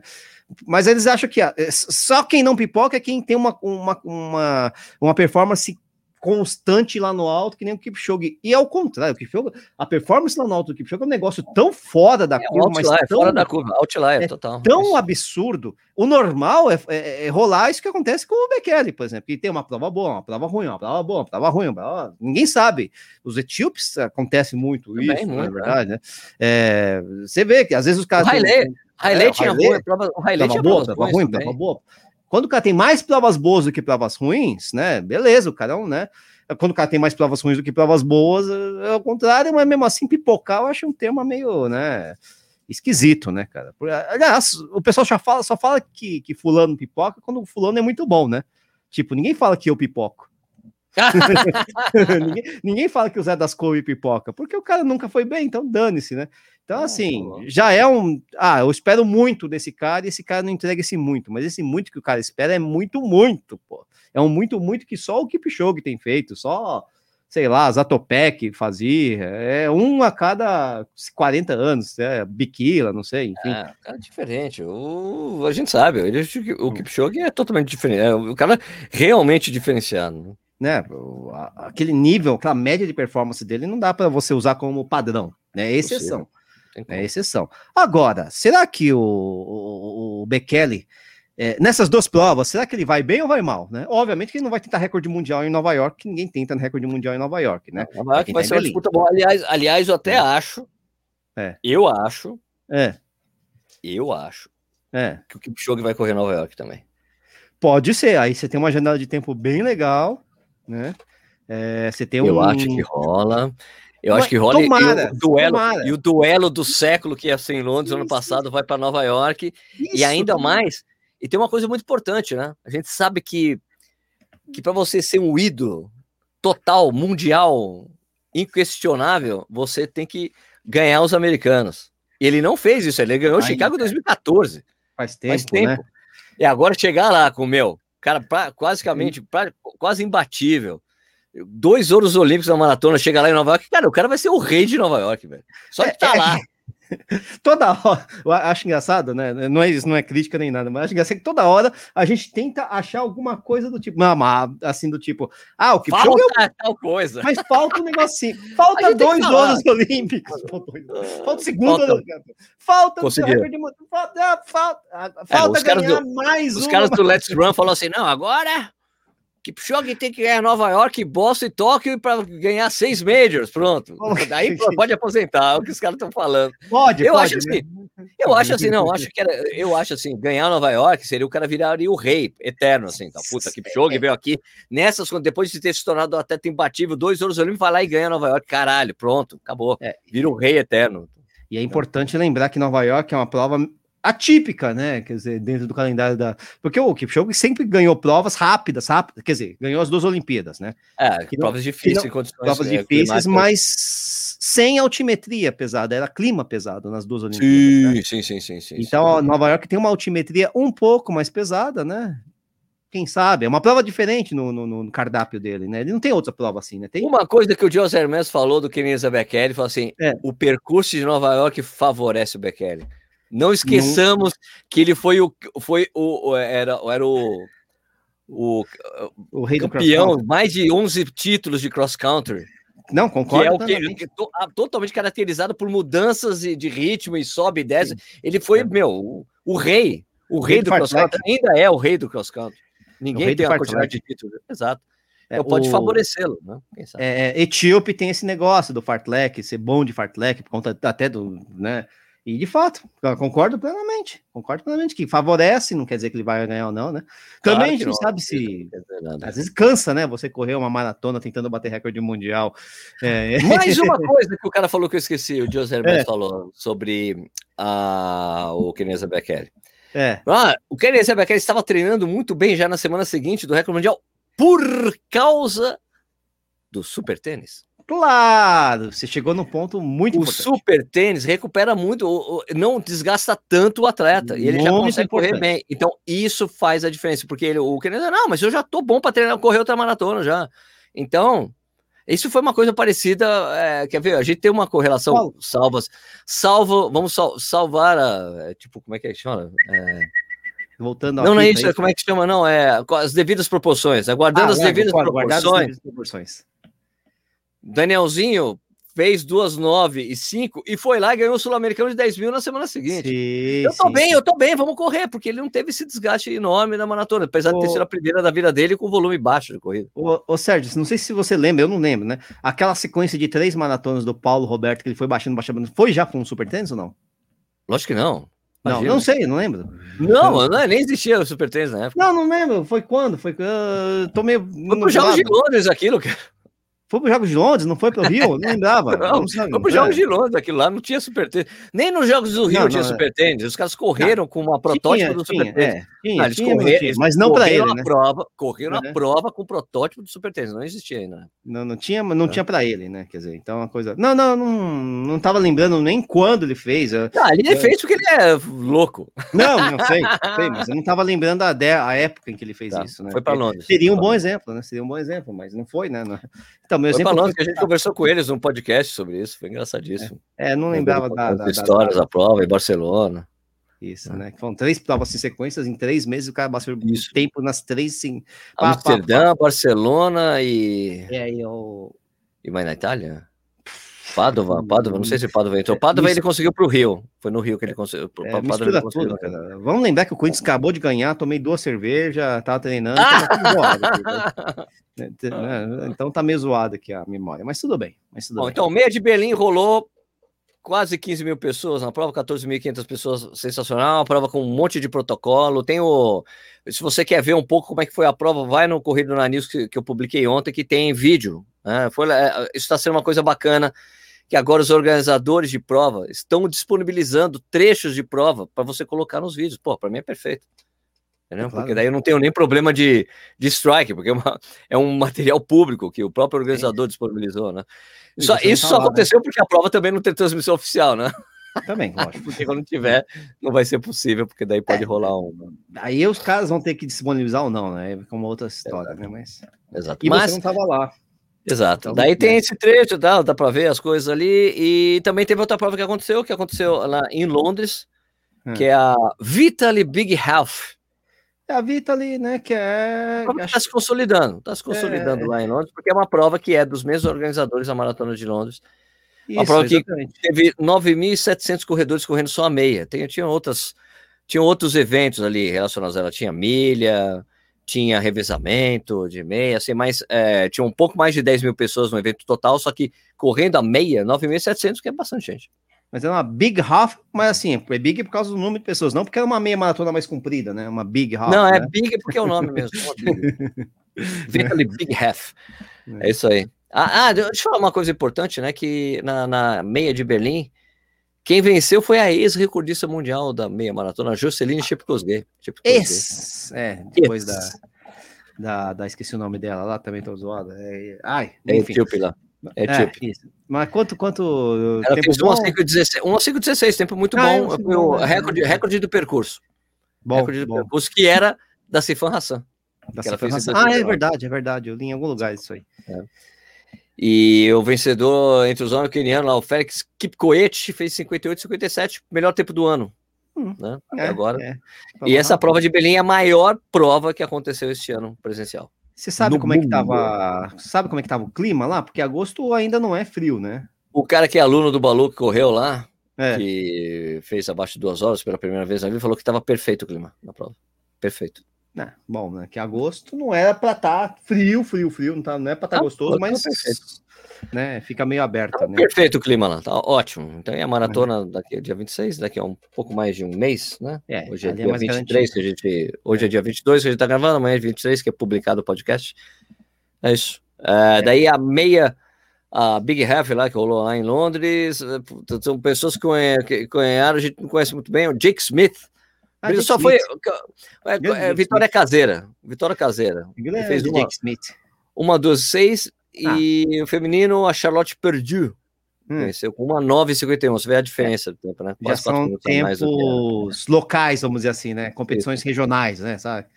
Mas eles acham que ah, só quem não pipoca é quem tem uma, uma, uma, uma performance constante lá no alto, que nem o Kipchoge. E ao contrário, o Kipchoge, a performance lá no alto do Kipchoge é um negócio tão fora da é, curva, mas tão, fora da curva, outlier, é total. Tão absurdo. O normal é, é, é, rolar isso que acontece com o Bekele, por exemplo, que tem uma prova boa, uma prova ruim, uma prova boa, uma prova ruim, uma prova... ninguém sabe. Os etíopes acontece muito Também, isso, muito, na é verdade, né? É, você vê que às vezes os caras... Haile, Haile tinha boa prova, o Haile tinha boa, prova ruim, prova boa. Quando o cara tem mais provas boas do que provas ruins, né? Beleza, o cara é né? Quando o cara tem mais provas ruins do que provas boas, é ao contrário, mas mesmo assim, pipocar eu acho um tema meio, né? Esquisito, né, cara? Aliás, o pessoal já fala, só fala que, que fulano pipoca quando fulano é muito bom, né? Tipo, ninguém fala que eu pipoco. ninguém, ninguém, fala que o Zé das Couve pipoca, porque o cara nunca foi bem, então dane-se, né? Então, assim, já é um. Ah, eu espero muito desse cara e esse cara não entrega esse muito, mas esse muito que o cara espera é muito, muito, pô. É um muito, muito que só o Kipchoge tem feito, só, sei lá, Zatopek fazia, é um a cada 40 anos, é, Biquila, não sei, enfim. É, cara diferente, o, a gente sabe, ele, o hum. Kipchoge é totalmente diferente, é o cara realmente diferenciado, né? Né? Aquele nível, aquela média de performance dele não dá para você usar como padrão, né? É exceção. Possível. É exceção. Agora, será que o, o, o Bekele, é, nessas duas provas, será que ele vai bem ou vai mal? Né? Obviamente que ele não vai tentar recorde mundial em Nova York, que ninguém tenta recorde mundial em Nova York, né? Nova York vai tá ser uma disputa boa. Aliás, aliás, eu até é. acho, é. eu acho, é. eu acho é. que o Kipchoge vai correr em Nova York também. Pode ser, aí você tem uma janela de tempo bem legal, né? É, você tem eu um... acho que rola. Eu acho que rola tomara, e o duelo tomara. e o duelo do século que ia ser em Londres Isso. ano passado vai para Nova York Isso, e ainda mais. E tem uma coisa muito importante, né? A gente sabe que que para você ser um ídolo total, mundial, inquestionável, você tem que ganhar os americanos. E ele não fez isso, ele ganhou Chicago em 2014. Faz tempo, Faz tempo. Né? E agora chegar lá com o meu, cara, pra, basicamente, pra, quase imbatível dois ouros olímpicos na maratona, chega lá em Nova York, cara, o cara vai ser o rei de Nova York, velho. Só que tá é, lá. toda hora, eu acho engraçado, né? Não é isso, não é crítica nem nada, mas acho engraçado que toda hora a gente tenta achar alguma coisa do tipo, não, assim, do tipo, ah, o que falta eu... tal coisa. Mas falta um negocinho, falta dois ouros olímpicos, falta o segundo, falta, falta falta, falta, falta é, ganhar do, mais Os uma. caras do Let's Run falaram assim, não, agora Kipchoge tem que ganhar Nova York, Boston e Tóquio para ganhar seis majors, pronto. Daí pode aposentar, é o que os caras estão falando. Pode, eu pode, acho né? assim, eu acho assim, não, acho que era, eu acho assim, ganhar Nova York seria o cara viraria o rei eterno, assim, tá? Puta, Kipchoge veio aqui nessas, depois de ter se tornado até imbatível, dois ouros olímpicos, vai lá e ganha Nova York, caralho, pronto, acabou, é. vira o rei eterno. E é importante lembrar que Nova York é uma prova atípica, né? Quer dizer, dentro do calendário da. Porque o Kipchoge sempre ganhou provas rápidas, rápidas, quer dizer, ganhou as duas Olimpíadas, né? É, que provas não, difíceis, não, provas é, difíceis, mas sem altimetria pesada, era clima pesado nas duas Olimpíadas. Sim, né? sim, sim, sim, sim. Então, sim. Nova York tem uma altimetria um pouco mais pesada, né? Quem sabe? É uma prova diferente no, no, no, cardápio dele, né? Ele não tem outra prova assim, né? Tem... Uma coisa que o José Hermes falou do Kenenisa Bekele, falou assim: é. o percurso de Nova York favorece o Bekele. Não esqueçamos que ele foi o foi o era, era o o, o rei campeão, mais de 11 títulos de cross country. Não, concordo. Que é o que, que to, totalmente caracterizado por mudanças de ritmo e sobe e desce. Sim. Ele foi, é. meu, o, o, rei, o, o rei, rei do cross country, ainda é o rei do cross country. Ninguém tem a quantidade de títulos. Exato. É, então pode favorecê-lo, né? É, é, Etíope tem esse negócio do fartlek, ser bom de fartlek, por conta até do, né, e de fato, concordo plenamente. Concordo plenamente que favorece, não quer dizer que ele vai ganhar ou não, né? Também claro a gente não, sabe se. Às vezes cansa, né? Você correr uma maratona tentando bater recorde mundial. É... Mais uma coisa que o cara falou que eu esqueci, o José Hermes é. falou sobre a... o Kenesa Bekele. É. Ah, o Kenesa Bekele estava treinando muito bem já na semana seguinte do recorde mundial por causa do super tênis. Claro, você chegou num ponto muito o importante. super tênis recupera muito, não desgasta tanto o atleta e ele muito já consegue importante. correr bem. Então isso faz a diferença, porque ele, o querendo não, mas eu já tô bom para treinar correr outra maratona já. Então isso foi uma coisa parecida. É, quer ver? A gente tem uma correlação Qual? salvas, salvo, vamos sal, salvar a, é, tipo como é que é que chama? É, Voltando não, não é isso, como é que chama? Não, é as devidas proporções, aguardando ah, as, devidas proporções, as devidas proporções. Danielzinho fez duas nove e cinco e foi lá e ganhou o Sul-Americano de 10 mil na semana seguinte. Sim, eu tô sim, bem, sim. eu tô bem, vamos correr, porque ele não teve esse desgaste enorme na maratona, apesar ô, de ter sido a primeira da vida dele com volume baixo de corrida. Ô, ô, Sérgio, não sei se você lembra, eu não lembro, né? Aquela sequência de três maratonas do Paulo Roberto que ele foi baixando, baixando, foi já com um super tênis ou não? Lógico que não. Não, não sei, não lembro. Não, não nem existia o Super Tênis na época. Não, não lembro. Foi quando? Foi. Uh, tô meio. Foi pro Jogos de Londres aquilo, cara. Foi para os Jogos de Londres, não foi para o Rio? Não lembrava. Não, não foi para os Jogos de Londres, aquilo lá não tinha super tênis. Nem nos Jogos do Rio não, tinha não, super tênis. Os caras correram não, com uma protótipo tinha, do super tênis. É, tinha, eles tinha, correram, mas não para ele, né? Prova, correram é. a prova com o protótipo do super tênis, não existia ainda. Não, não tinha, não é. tinha para ele, né? Quer dizer, então é uma coisa. Não, não, não, não tava lembrando nem quando ele fez. Ah, ele eu... fez porque ele é louco. Não, não sei, sei, mas eu não tava lembrando a, de, a época em que ele fez tá, isso, né? Foi para Londres. Seria um bom exemplo, né? Seria um bom exemplo, mas não foi, né? Então, meu foi exemplo. Londres, que a gente conversou com eles num podcast sobre isso, foi engraçadíssimo. É, é não lembrava da, da, histórias da, da prova em Barcelona. Isso, é. né? Foram três provas em sequências, em três meses o cara passou isso. tempo nas três, sim. Amsterdã, pá, pá. Barcelona e. É, e, o... e mais na Itália? Padova, Padova, não sei se Padova entrou. Padova ele conseguiu para o Rio. Foi no Rio que ele conseguiu. É, mistura conseguiu, tudo, cara. Vamos lembrar que o Corinthians acabou de ganhar, tomei duas cervejas, tava treinando. Tava né? Então tá meio zoado aqui a memória, mas tudo bem. Mas tudo Bom, bem. Então, meia de Berlim rolou quase 15 mil pessoas na prova, 14.500 pessoas, sensacional, prova com um monte de protocolo, tem o... Se você quer ver um pouco como é que foi a prova, vai no Corrido na News que, que eu publiquei ontem, que tem vídeo, né? foi, é, isso está sendo uma coisa bacana, que agora os organizadores de prova estão disponibilizando trechos de prova para você colocar nos vídeos. Pô, para mim é perfeito. Entendeu? É claro. Porque daí eu não tenho nem problema de, de strike, porque é, uma, é um material público que o próprio organizador disponibilizou, né? Só, isso só aconteceu né? porque a prova também não tem transmissão oficial, né? Também, lógico. Porque quando tiver, não vai ser possível, porque daí pode é, rolar um. Aí os caras vão ter que disponibilizar ou não, né? É como outra história, Exato. né? Mas. Exato. E Mas, você não estava lá. Exato. Então, Daí tem esse trecho, dá, dá para ver as coisas ali. E também teve outra prova que aconteceu, que aconteceu lá em Londres, hum. que é a Vitaly Big Health. É a Vitaly, né, que é... Está se consolidando, está se consolidando é... lá em Londres, porque é uma prova que é dos mesmos organizadores da Maratona de Londres. Isso, uma prova exatamente. que teve 9.700 corredores correndo só a meia. Tem, tinha, outras, tinha outros eventos ali relacionados a ela. Tinha milha, tinha revezamento de meia, assim, mas é, tinha um pouco mais de 10 mil pessoas no evento total, só que correndo a meia, 9.700, que é bastante gente. Mas é uma big half, mas assim, é big por causa do número de pessoas, não porque é uma meia maratona mais comprida, né? Uma big half. Não, é né? é big porque é o nome mesmo. Vitaly Big Half. É. é isso aí. Ah, ah, deixa eu falar uma coisa importante, né? Que na, na meia de Berlim, quem venceu foi a ex-recordista mundial da meia maratona, Joceline Chepkosgei. Esse, é, depois da, da, da, Esqueci o nome dela lá, também tô zoada. É, ai, é enfim. É lá. É, é isso. Mas quanto, quanto Ela tempo fez 1 a 5,16, 1 a 5,16, tempo muito ah, bom. Foi o né? recorde, recorde do percurso. Bom, recorde do bom. percurso, que era da Sifan Hassan. Da Sifan Hassan. Ah, é verdade, é verdade. Eu li em algum lugar isso aí. É. E o vencedor entre os homens quenianos lá, o Félix Kipkoech, fez 58 57, melhor tempo do ano. Hum, né? É, agora. É. E essa prova de Belém é a maior prova que aconteceu este ano presencial. Você sabe como mundo. é que tava. Sabe como é que tava o clima lá? Porque agosto ainda não é frio, né? O cara que é aluno do Balu que correu lá, é. que fez abaixo de duas horas pela primeira vez ali, falou que tava perfeito o clima na prova. Perfeito. É, bom, né? Que agosto não era para estar tá frio, frio, frio, não, tá, não é para estar tá gostoso, mas né, fica meio aberta. Tá né? Perfeito o clima lá, tá ótimo. Então é a maratona uhum. daqui dia 26, daqui a um pouco mais de um mês, né? É, hoje é dia é 23, que a gente. Hoje é. é dia 22 que a gente tá gravando, amanhã é 23, que é publicado o podcast. É isso. É, é. Daí a meia, a Big Half lá, que rolou lá em Londres, eh, são pessoas que conheceram, a gente não conhece muito bem, o Jake Smith ah, só foi é, é, vitória caseira. Vitória caseira. Ele fez uma, Jake Smith. uma dos seis ah. e o feminino a Charlotte Perdue. Hum. Venceu com uma 9,51. Você vê a diferença do tempo, né? Já são tempos locais, vamos dizer assim, né? Competições Isso. regionais, né? Sabe?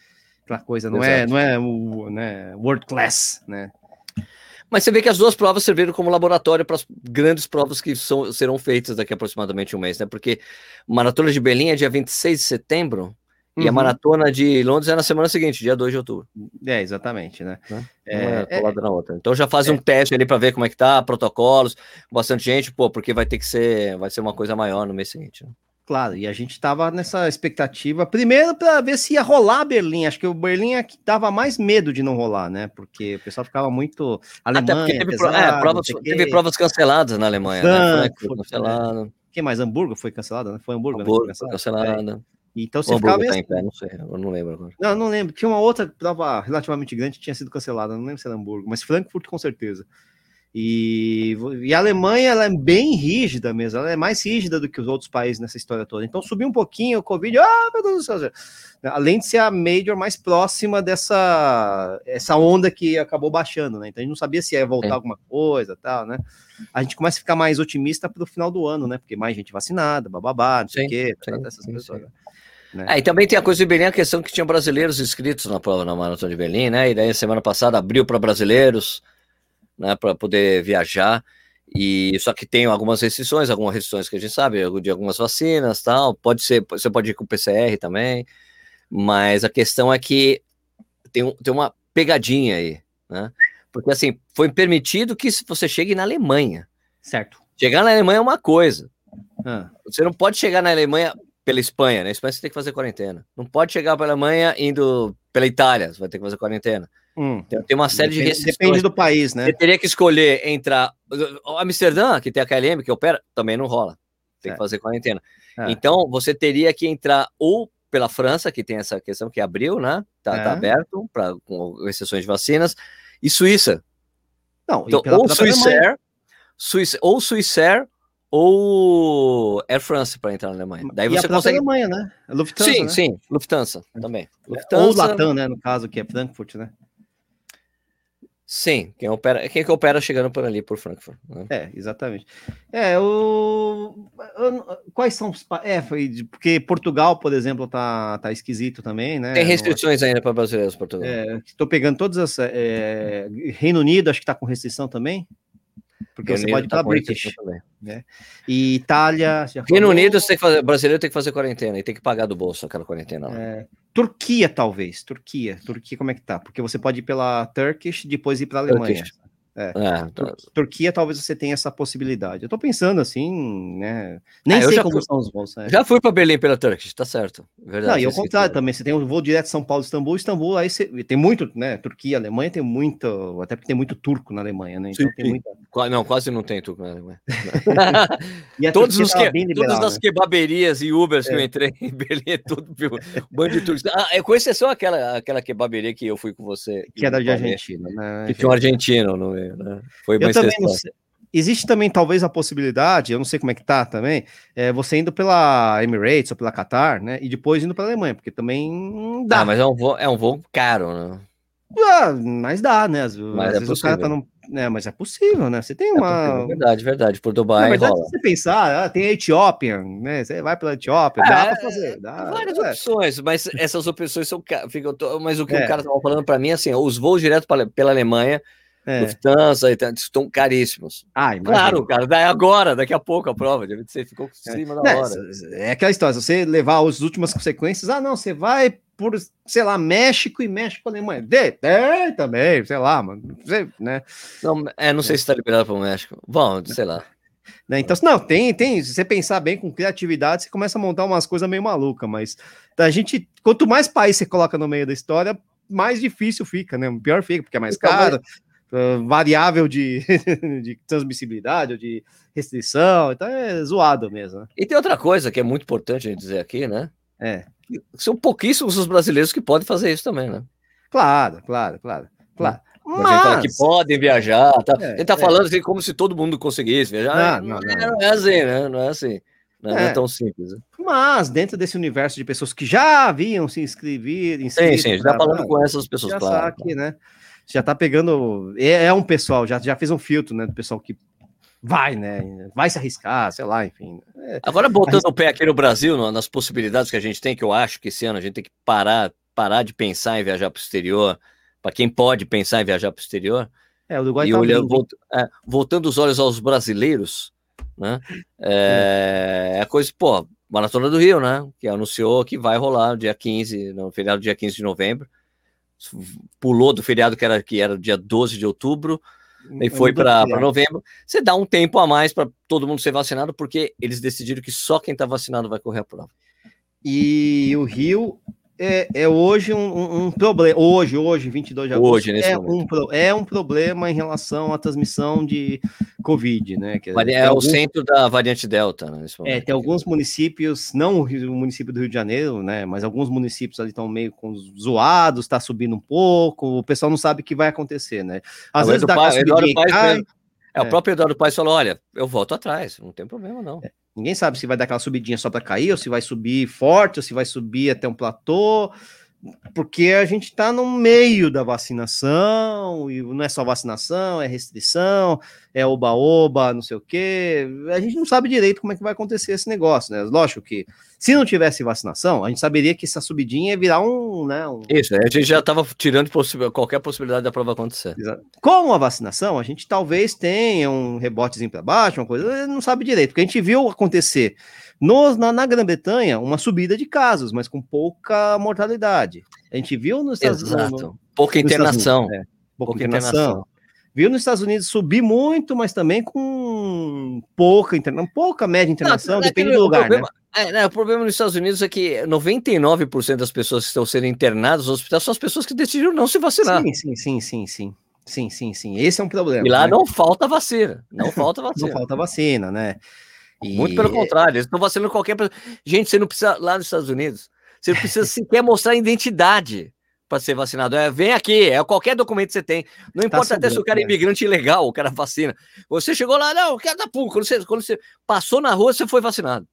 Aquela coisa, não é, não é o né? world class, né? Mas você vê que as duas provas serviram como laboratório para as grandes provas que são, serão feitas daqui a aproximadamente um mês, né? Porque Maratona de Berlim é dia 26 de setembro uhum. e a uhum. Maratona de Londres é na semana seguinte, dia 2 de outubro. É, exatamente, né? né? É, é, é, na outra. Então já faz é. um teste ali para ver como é que tá, protocolos, bastante gente, pô, porque vai ter que ser, vai ser uma coisa maior no mês seguinte, né? Claro, e a gente estava nessa expectativa, primeiro para ver se ia rolar Berlim. Acho que o Berlim é que dava mais medo de não rolar, né? Porque o pessoal ficava muito. Alemanha, Até porque teve, pesado, é, provas, teve provas canceladas na Alemanha, né? Foi cancelado. Né? Quem mais? Hamburgo foi cancelado, né? Foi Hamburgo, Hamburgo né? Foi cancelada. É. Então você ficava. Tá em pé, não sei, eu não lembro agora. Não, não lembro. Tinha uma outra prova relativamente grande que tinha sido cancelada, não lembro se era Hamburgo, mas Frankfurt com certeza. E, e, a Alemanha ela é bem rígida mesmo, ela é mais rígida do que os outros países nessa história toda. Então subiu um pouquinho o Covid, ah, meu Deus do céu. Além de ser a major mais próxima dessa essa onda que acabou baixando, né? Então a gente não sabia se ia voltar é. alguma coisa tal, né? A gente começa a ficar mais otimista para o final do ano, né? Porque mais gente vacinada, bababá, não sei o quê, sim, essas sim, pessoas. Sim. Né? É, e também tem a coisa de Berlim, a questão que tinha brasileiros inscritos na prova na Maratona de Berlim, né? E daí semana passada abriu para brasileiros né, para poder viajar. E só que tem algumas restrições, algumas restrições que a gente sabe, de algumas vacinas, tal. Pode ser, você pode ir com PCR também, mas a questão é que tem, tem uma pegadinha aí, né? Porque assim, foi permitido que você chegue na Alemanha. Certo. Chegar na Alemanha é uma coisa. Ah. Você não pode chegar na Alemanha pela Espanha, né? Espanha você tem que fazer quarentena. Não pode chegar pela Alemanha indo pela Itália, você vai ter que fazer quarentena. Hum. Tem, tem, uma série depende, de restrições. Depende do país, né? Você teria que escolher entrar. Amsterdã, que tem a KLM, que opera, também não rola. Tem é. que fazer quarentena. É. Então, você teria que entrar ou pela França, que tem essa questão que abriu, né? Tá, tá é. tá aberto, pra, com exceções de vacinas, e Suíça. Não, então, ou Suíça Suíça, ou Suíça ou Air France para entrar na Alemanha. Daí e você consegue. Alemanha, né? Lufthansa, sim, né? sim, Lufthansa também. Lufthansa... Ou Latam, né? No caso, que é Frankfurt, né? Sim, quem opera, quem que opera chegando por ali, por Frankfurt. Né? É, exatamente. É, o... Quais são os. É, foi porque Portugal, por exemplo, tá, tá esquisito também, né? Tem restrições ainda para brasileiros, Portugal. Estou é, pegando todas as. É, Reino Unido, acho que está com restrição também. Porque Reino você pode ir para tá British. Né? E Itália. Reino Unido, você tem que fazer, brasileiro tem que fazer quarentena e tem que pagar do bolso aquela quarentena. É, Turquia, talvez. Turquia. Turquia, como é que tá? Porque você pode ir pela Turkish depois ir para a Alemanha. Turkish. É. É, tá. Turquia, talvez você tenha essa possibilidade. Eu tô pensando assim, né? Nem é, sei como fui, são os voos. É. Já fui para Berlim pela Turkish, tá certo. Verdade. Não, e ao contrário também, você tem um voo direto São Paulo, Istambul, Istambul, aí você tem muito, né? Turquia, Alemanha tem muito, até porque tem muito turco na Alemanha, né? Então Sim. tem muita. Não, quase não tem turco na Alemanha. Todos os que, todas as né? kebaberias e Ubers que eu é. entrei em Berlim, é tudo um bando de turcos. Ah, com exceção aquela, aquela kebaberia que eu fui com você. Que era de Argentina, né? Que tinha um argentino no meio, né? Foi. Existe também talvez a possibilidade, eu não sei como é que tá também, é, você indo pela Emirates ou pela Qatar, né? E depois indo pela Alemanha, porque também dá. Ah, mas é um voo, é um voo caro, né? Ah, mas dá, né? Às, mas às é vezes possível. o cara tá num. É, mas é possível, né? Você tem é uma. É verdade, verdade. Por Dubai. Na verdade, rola. se você pensar, ah, tem a Etiópia, né? Você vai pela Etiópia, é, dá pra fazer. Dá, várias é. opções, mas essas opções são. Ficam, mas o que o cara tava falando para mim, assim, os voos direto pela Alemanha é. Lufthansa estão caríssimos. Ah, claro, cara, daí agora, daqui a pouco a prova, você ficou por é. cima é. da hora. É, é aquela história, se você levar as últimas consequências, ah, não, você vai por, sei lá, México e México Alemanha. De, de, também, sei lá, mano. Né? Não, é, não sei se está liberado para o México. Bom, sei lá. Né? Então, não, tem, tem. Se você pensar bem com criatividade, você começa a montar umas coisas meio malucas, mas a gente, quanto mais país você coloca no meio da história, mais difícil fica, né? Pior fica, porque é mais então, caro, uh, variável de, de transmissibilidade ou de restrição, então é zoado mesmo. Né? E tem outra coisa que é muito importante a gente dizer aqui, né? É. São pouquíssimos os brasileiros que podem fazer isso também, né? Claro, claro, claro, claro. Mas... que podem viajar, tá? É, Ele tá é. falando assim como se todo mundo conseguisse viajar. Não, não, não, não. é assim, né? Não é assim. Não é, é tão simples. Né? Mas dentro desse universo de pessoas que já haviam se inscrever, inscrito, sim, sim, já falando com essas pessoas, já claro. Sabe, né? Já tá pegando. É, é, um pessoal, já, já fez um filtro, né? Do pessoal que vai, né? Vai se arriscar, sei lá, enfim. É, Agora, botando o pé aqui no Brasil, nas possibilidades que a gente tem, que eu acho que esse ano a gente tem que parar, parar de pensar em viajar para o exterior, para quem pode pensar em viajar para o exterior. É, o Uruguai e tá olhando, volt, é, voltando os olhos aos brasileiros, né? É, é a coisa, pô, Maratona do Rio, né? Que anunciou que vai rolar no dia 15, no feriado dia 15 de novembro pulou do feriado que era, que era dia 12 de outubro, e foi para novembro. Você dá um tempo a mais para todo mundo ser vacinado, porque eles decidiram que só quem está vacinado vai correr a prova. E o Rio é, é hoje um, um, problema. Hoje, hoje, 22 de agosto, hoje, nesse é, um, é um problema em relação à transmissão de Covid, né? Que é, é alguns, o centro da variante Delta, né, É, tem alguns municípios, não o município do Rio de Janeiro, né? Mas alguns municípios ali estão meio com zoados, está subindo um pouco, o pessoal não sabe o que vai acontecer, né? Às vezes dá Eduardo Paes cai, é, o é. próprio Eduardo Paes falou: olha, eu volto atrás, não tem problema, não. É. Ninguém sabe se vai dar aquela subidinha só para cair, ou se vai subir forte, ou se vai subir até um platô, porque a gente está no meio da vacinação, e não é só vacinação, é restrição, é oba-oba, não sei o quê. A gente não sabe direito como é que vai acontecer esse negócio, né? Lógico que se não tivesse vacinação, a gente saberia que essa subidinha ia virar um. Né, um... Isso, a gente já estava tirando qualquer possibilidade da prova acontecer. Exato. Com a vacinação, a gente talvez tenha um rebotezinho para baixo, uma coisa, não sabe direito, porque a gente viu acontecer no, na, na Grã-Bretanha uma subida de casos, mas com pouca mortalidade. A gente viu nos Estados Unidos. Pouca internação. Unidos, é, pouca, pouca internação. internação. Viu nos Estados Unidos subir muito, mas também com pouca internação, pouca média internação, não, depende do lugar, problema, né? É, né, o problema nos Estados Unidos é que 99% das pessoas que estão sendo internadas no hospital são as pessoas que decidiram não se vacinar. Sim, sim, sim, sim, sim. Sim, sim, sim. Esse é um problema. E lá né? não falta vacina. Não falta vacina. não falta vacina, né? E... Muito pelo contrário, eles estão vacinando qualquer Gente, você não precisa, lá nos Estados Unidos, você não precisa sequer mostrar identidade para ser vacinado. É, vem aqui, é qualquer documento que você tem. Não tá importa até se o cara é imigrante ilegal, o cara vacina. Você chegou lá, não, o cara da PUC. Quando você, quando você passou na rua, você foi vacinado.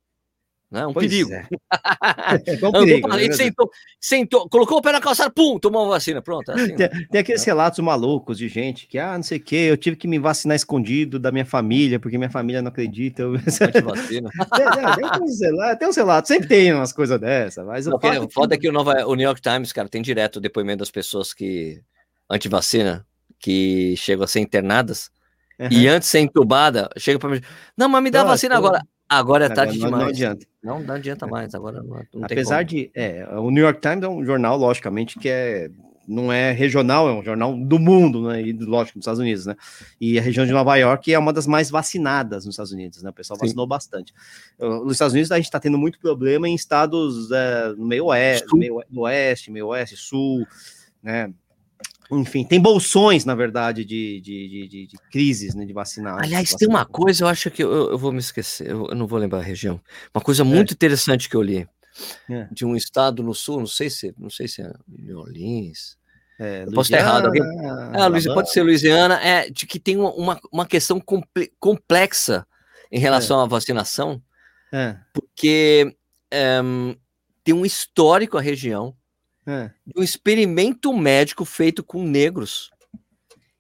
Né? Um pois perigo. É. é um perigo né? sentou, sentou, colocou o pé na calçada, pum, tomou uma vacina, pronto. É assim, tem, né? tem, aqueles relatos malucos de gente que, ah, não sei o que, eu tive que me vacinar escondido da minha família, porque minha família não acredita. Eu... Vacina. tem, tem, uns relatos, tem uns relatos, sempre tem umas coisas dessas, mas o é, foda é que o, Nova, o New York Times, cara, tem direto o depoimento das pessoas que anti-vacina, que chegam a ser internadas, uhum. e antes de ser entubada, chega para mim, não, mas me dá vacina agora. Agora é tarde não, demais. Não adianta. Não, não adianta mais, agora não, não Apesar de. É, o New York Times é um jornal, logicamente, que é não é regional, é um jornal do mundo, né? E lógico, nos Estados Unidos, né? E a região de Nova York é uma das mais vacinadas nos Estados Unidos, né? O pessoal Sim. vacinou bastante. Nos Estados Unidos a gente está tendo muito problema em estados é, no meio oeste, meio, no oeste, meio oeste, sul, né? Enfim, tem bolsões, na verdade, de, de, de, de crises, né, de vacinados. Aliás, tem uma coisa, eu acho que eu, eu vou me esquecer, eu, não vou lembrar a região. Uma coisa é. muito é. interessante que eu li é. de um estado no sul, não sei se, não sei se é New Orleans. É, posso estar errado. Alguém... Ah, Luiz, pode ser Louisiana, é de que tem uma, uma questão complexa em relação é. à vacinação, é. porque um, tem um histórico a região é. um experimento médico feito com negros.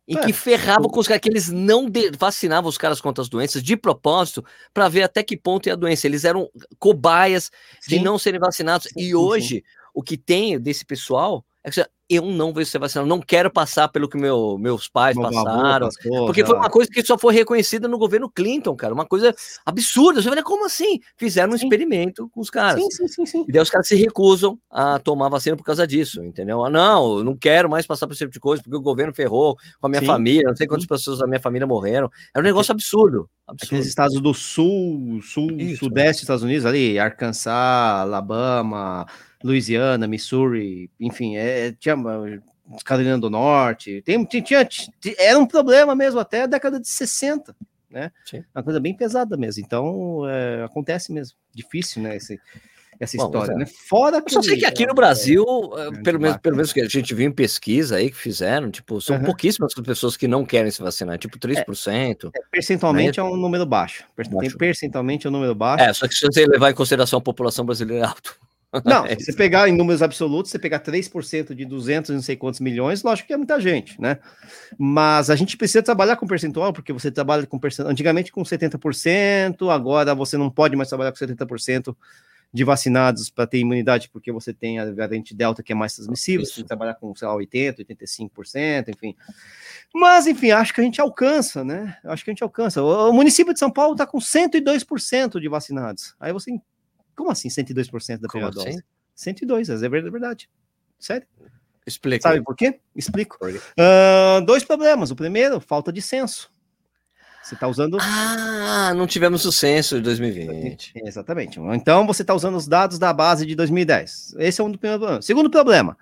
Em é. que ferrava com os caras, que eles não vacinavam os caras contra as doenças de propósito para ver até que ponto ia a doença. Eles eram cobaias sim. de não serem vacinados. Sim, e hoje, sim. o que tem desse pessoal é que eu não vou ser vacinado, não quero passar pelo que meu, meus pais meu passaram. Passou, porque foi uma coisa que só foi reconhecida no governo Clinton, cara, uma coisa absurda. Você vai como assim? Fizeram um sim. experimento com os caras. Sim, sim, sim, sim, E daí os caras se recusam a tomar vacina por causa disso, entendeu? Ah, não, eu não quero mais passar por esse tipo de coisa, porque o governo ferrou com a minha sim. família, não sei quantas pessoas da minha família morreram. É um negócio absurdo. absurdo. Aqueles estados do sul, sul, Isso, sudeste dos Estados Unidos, ali, Arkansas, Alabama, Louisiana, Missouri, enfim, é, tinha Carolina do Norte, tem, tinha, era um problema mesmo até a década de 60, né? Sim. Uma coisa bem pesada mesmo. Então, é, acontece mesmo. Difícil, né? Esse, essa Bom, história, é. né? Fora que. Eu só sei que aqui no Brasil, é, é pelo, menos, pelo menos que a gente viu em pesquisa aí que fizeram, tipo, são uhum. pouquíssimas pessoas que não querem se vacinar, tipo 3%. É, é, percentualmente né? é um número baixo. baixo. Percentualmente é um número baixo. É, só que se você levar em consideração a população brasileira é alto. Não, é se você pegar em números absolutos, você pegar 3% de 200 não sei quantos milhões, lógico que é muita gente, né? Mas a gente precisa trabalhar com percentual, porque você trabalha com percentual, antigamente com 70%, agora você não pode mais trabalhar com 70% de vacinados para ter imunidade, porque você tem a variante Delta que é mais transmissível, você tem que trabalhar com, sei lá, 80%, 85%, enfim. Mas, enfim, acho que a gente alcança, né? Acho que a gente alcança. O, município de São Paulo está com 102% de vacinados. Aí você como assim 102% da primeira assim? dose? 102, é verdade. Sério. Explica. Sabe por quê? Explico. Por quê? Uh, dois problemas. O primeiro, falta de censo. Você está usando. Ah, não tivemos o censo de 2020. Exatamente. Então você está usando os dados da base de 2010. Esse é um do primeiro problema. Segundo problema,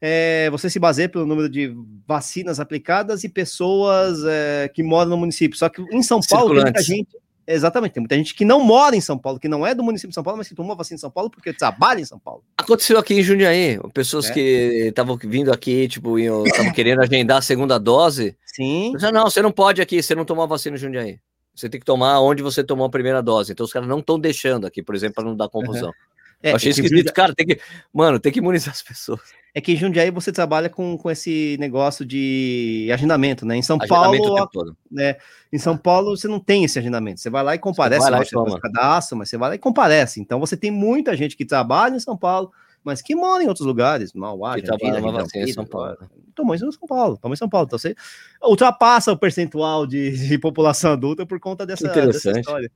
é, você se baseia pelo número de vacinas aplicadas e pessoas é, que moram no município. Só que em São Paulo tem muita gente. Exatamente, tem muita gente que não mora em São Paulo, que não é do município de São Paulo, mas que tomou vacina em São Paulo porque trabalha em São Paulo. Aconteceu aqui em Jundiaí, pessoas é. que estavam vindo aqui, tipo, estavam querendo agendar a segunda dose. Sim. Disse, não, você não pode aqui, você não tomou vacina em Jundiaí. Você tem que tomar onde você tomou a primeira dose. Então os caras não estão deixando aqui, por exemplo, para não dar confusão. Uhum. É, achei esquisito, cara, tem que, mano, tem que imunizar as pessoas. É que em Jundiaí você trabalha com, com esse negócio de agendamento, né? Em São agendamento Paulo, né? Em São Paulo você não tem esse agendamento. Você vai lá e comparece, você vai lá você faz cadastro, mas você vai lá e comparece. Então você tem muita gente que trabalha em São Paulo, mas que mora em outros lugares, Mauá, que trabalha em São Paulo. Tomou isso em São Paulo, tomou em São Paulo. Então você ultrapassa o percentual de, de população adulta por conta dessa, dessa história.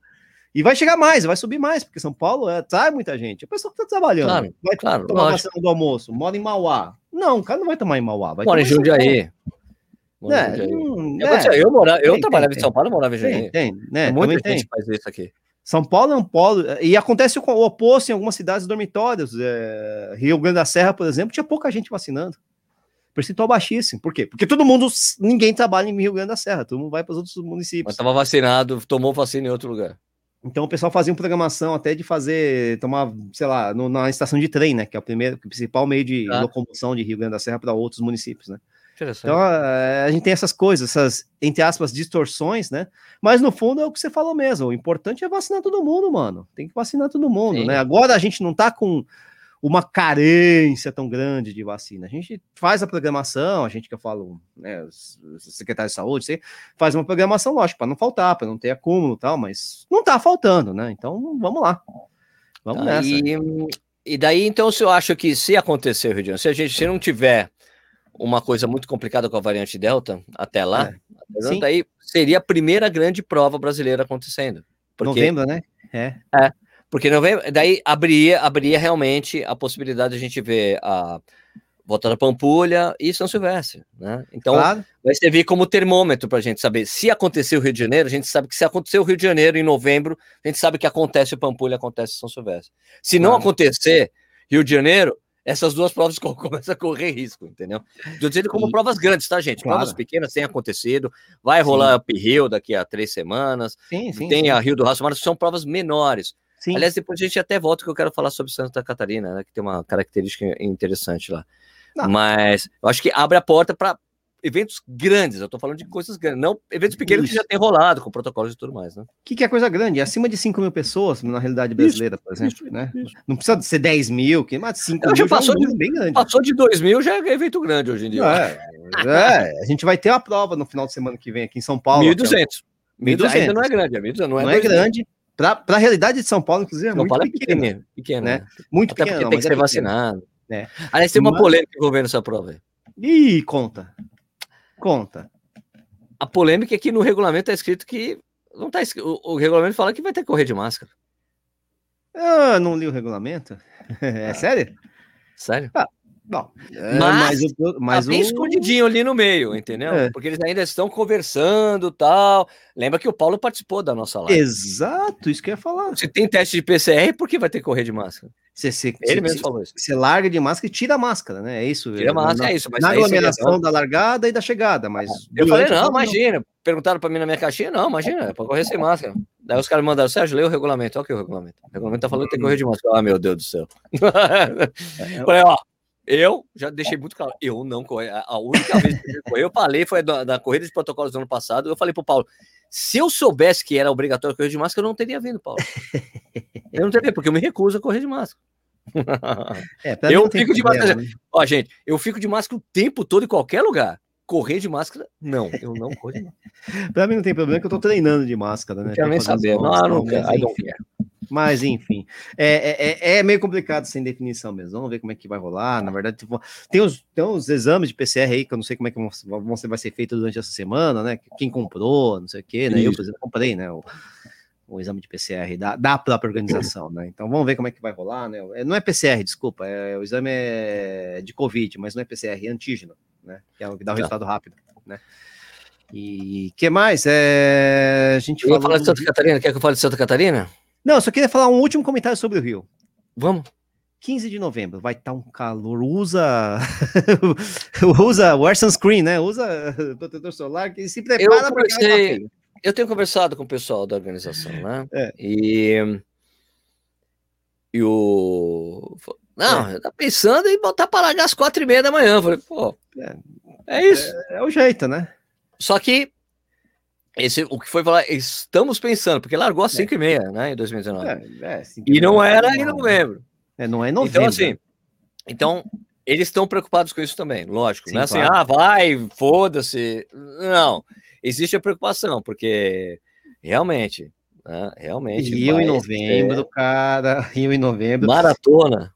E vai chegar mais, vai subir mais, porque São Paulo é, traz muita gente. A pessoa que está trabalhando claro, vai claro, tomar vacina do almoço, mora em Mauá. Não, o cara não vai tomar em Mauá. Vai mora em Jundiaí. É, hum, é, eu, mora, eu tem, trabalhava tem, em São Paulo, morava em Jundiaí. Tem, tem, né? Muita gente tem. faz isso aqui. São Paulo é um polo, e acontece o, oposto em algumas cidades dormitórios. É, Rio Grande da Serra, por exemplo, tinha pouca gente vacinando. Percentual baixíssimo. Por quê? Porque todo mundo, ninguém trabalha em Rio Grande da Serra, todo mundo vai para os outros municípios. Mas estava vacinado, tomou vacina em outro lugar. Então o pessoal fazia uma programação até de fazer, tomar, sei lá, no, na estação de trem, né? Que é o primeiro, o principal meio de ah. locomoção de Rio Grande da Serra para outros municípios, né? Então, a, a gente tem essas coisas, essas, entre aspas, distorções, né? Mas no fundo é o que você falou mesmo. O importante é vacinar todo mundo, mano. Tem que vacinar todo mundo, Sim. né? Agora a gente não tá com uma carência tão grande de vacina. A gente faz a programação, a gente que eu falo, né, secretário de saúde, você faz uma programação, lógico, para não faltar, para não ter acúmulo e tal, mas não tá faltando, né? Então, vamos lá. Vamos nessa. E, e daí, então, se eu acho que se acontecer, Rio de Janeiro, se a gente se não tiver uma coisa muito complicada com a variante Delta até lá, é. daí seria a primeira grande prova brasileira acontecendo. Porque, Novembro, né? É. É. Porque novembro, daí abriria, abriria realmente a possibilidade de a gente ver a volta da Pampulha e São Silvestre, né? Então claro. vai servir como termômetro para a gente saber se aconteceu o Rio de Janeiro, a gente sabe que se aconteceu o Rio de Janeiro em novembro, a gente sabe que acontece o Pampulha, acontece São Silvestre. Se claro. não acontecer Rio de Janeiro, essas duas provas começam a correr risco, entendeu? Estou dizendo como e... provas grandes, tá, gente? Claro. Provas pequenas têm acontecido, vai rolar Up Rio daqui a três semanas, sim, sim, tem sim. a Rio do Raço, mas são provas menores. Sim. Aliás, depois a gente até volta que eu quero falar sobre Santa Catarina, né, que tem uma característica interessante lá. Não. Mas eu acho que abre a porta para eventos grandes, eu tô falando de coisas grandes, não eventos pequenos Isso. que já tem rolado, com protocolos e tudo mais, né? O que, que, é coisa grande? Acima de 5 mil pessoas, na realidade brasileira, Isso. por exemplo, Isso. né? Não precisa ser 10 mil, que mais 5 mil já passou é um de, bem grande. Passou de 2 mil já é evento grande hoje em dia. É, é, a gente vai ter a prova no final de semana que vem aqui em São Paulo. 1.200. 1.200 ainda não é grande, é 1.200, não é, não é grande. Para a realidade de São Paulo, inclusive, é São muito Paulo é pequeno, pequeno, pequeno né? né? Muito Até pequeno. tem que ser é vacinado. É. Aliás, tem uma Mas... polêmica envolvendo essa prova. Ih, conta. Conta. A polêmica é que no regulamento está escrito que. Não tá o, o, regulamento fala que vai ter que correr de máscara. Eu não li o regulamento. É ah. sério? Sério? Ah, Bom, é, mas, mas, mas tá bem o... escondidinho ali no meio, entendeu? É. Porque eles ainda estão conversando tal. Lembra que o Paulo participou da nossa live. Exato, isso que eu ia falar. Você tem teste de PCR, por que vai ter que correr de máscara? Você, você, Ele você, mesmo falou isso. Você larga de máscara e tira a máscara, né? É isso. Tira a máscara, na, é isso. na aglomeração da largada e da chegada, mas. Eu falei, não, imagina. Não. Perguntaram para mim na minha caixinha, não, imagina, é para correr sem máscara. Daí os caras mandaram, Sérgio, lê o regulamento. Olha aqui o regulamento. O regulamento tá falando que tem que correr de máscara. Ah, meu Deus do céu. É, falei, ó, eu já deixei muito claro, eu não corri. A única vez que eu corri, eu falei, foi da, da corrida de protocolos do ano passado. Eu falei pro Paulo: se eu soubesse que era obrigatório correr de máscara, eu não teria vindo, Paulo. Eu não teria, porque eu me recuso a correr de máscara. É, eu fico de máscara. Né? Ó, gente, eu fico de máscara o tempo todo em qualquer lugar. Correr de máscara, não, eu não corro de máscara. pra mim não tem problema, que eu tô treinando de máscara, né? Não quero nem saber. Não, não, não, care. Mas, enfim, é, é, é, é, meio complicado sem definição mesmo. Vamos ver como é que vai rolar. Na verdade, tipo, tem os, tem os exames de PCR aí, que eu não sei como é que vão, vai ser feito durante essa semana, né? Quem comprou, não sei o quê, né? Isso. Eu, por exemplo, comprei, né? O, o exame de PCR da, da própria organização, né? Então vamos ver como é que vai rolar, né? É, não é PCR, desculpa, é, o exame é de Covid, mas não é PCR, é antígeno, né? Que é o que dá o tá. resultado rápido, né? E que mais? É, a gente. Falar de Santa Catarina, quer que eu fale de Santa Catarina? Não, eu só queria falar um último comentário sobre o Rio. Vamos. 15 de novembro, vai estar tá um calor. Usa. usa wear sunscreen, né? Usa protetor solar que se prepara eu conversei, Eu tenho conversado com o pessoal da organização, né? É. E. E o. Não, é. tá pensando em botar para largar às quatro e meia da manhã. Eu falei, pô, é, é isso. É, é o jeito, né? Só que esse, o que foi falar, estamos pensando, porque largou às 5 é. e meia, né, em 2019. É, é, e não era em novembro. É, não é em novembro. Então, assim, então, eles estão preocupados com isso também, lógico. Sim, não é assim, claro. ah, vai, foda-se. Não, existe a preocupação, porque realmente, né, realmente. Rio em novembro, cara, Rio em novembro. Maratona.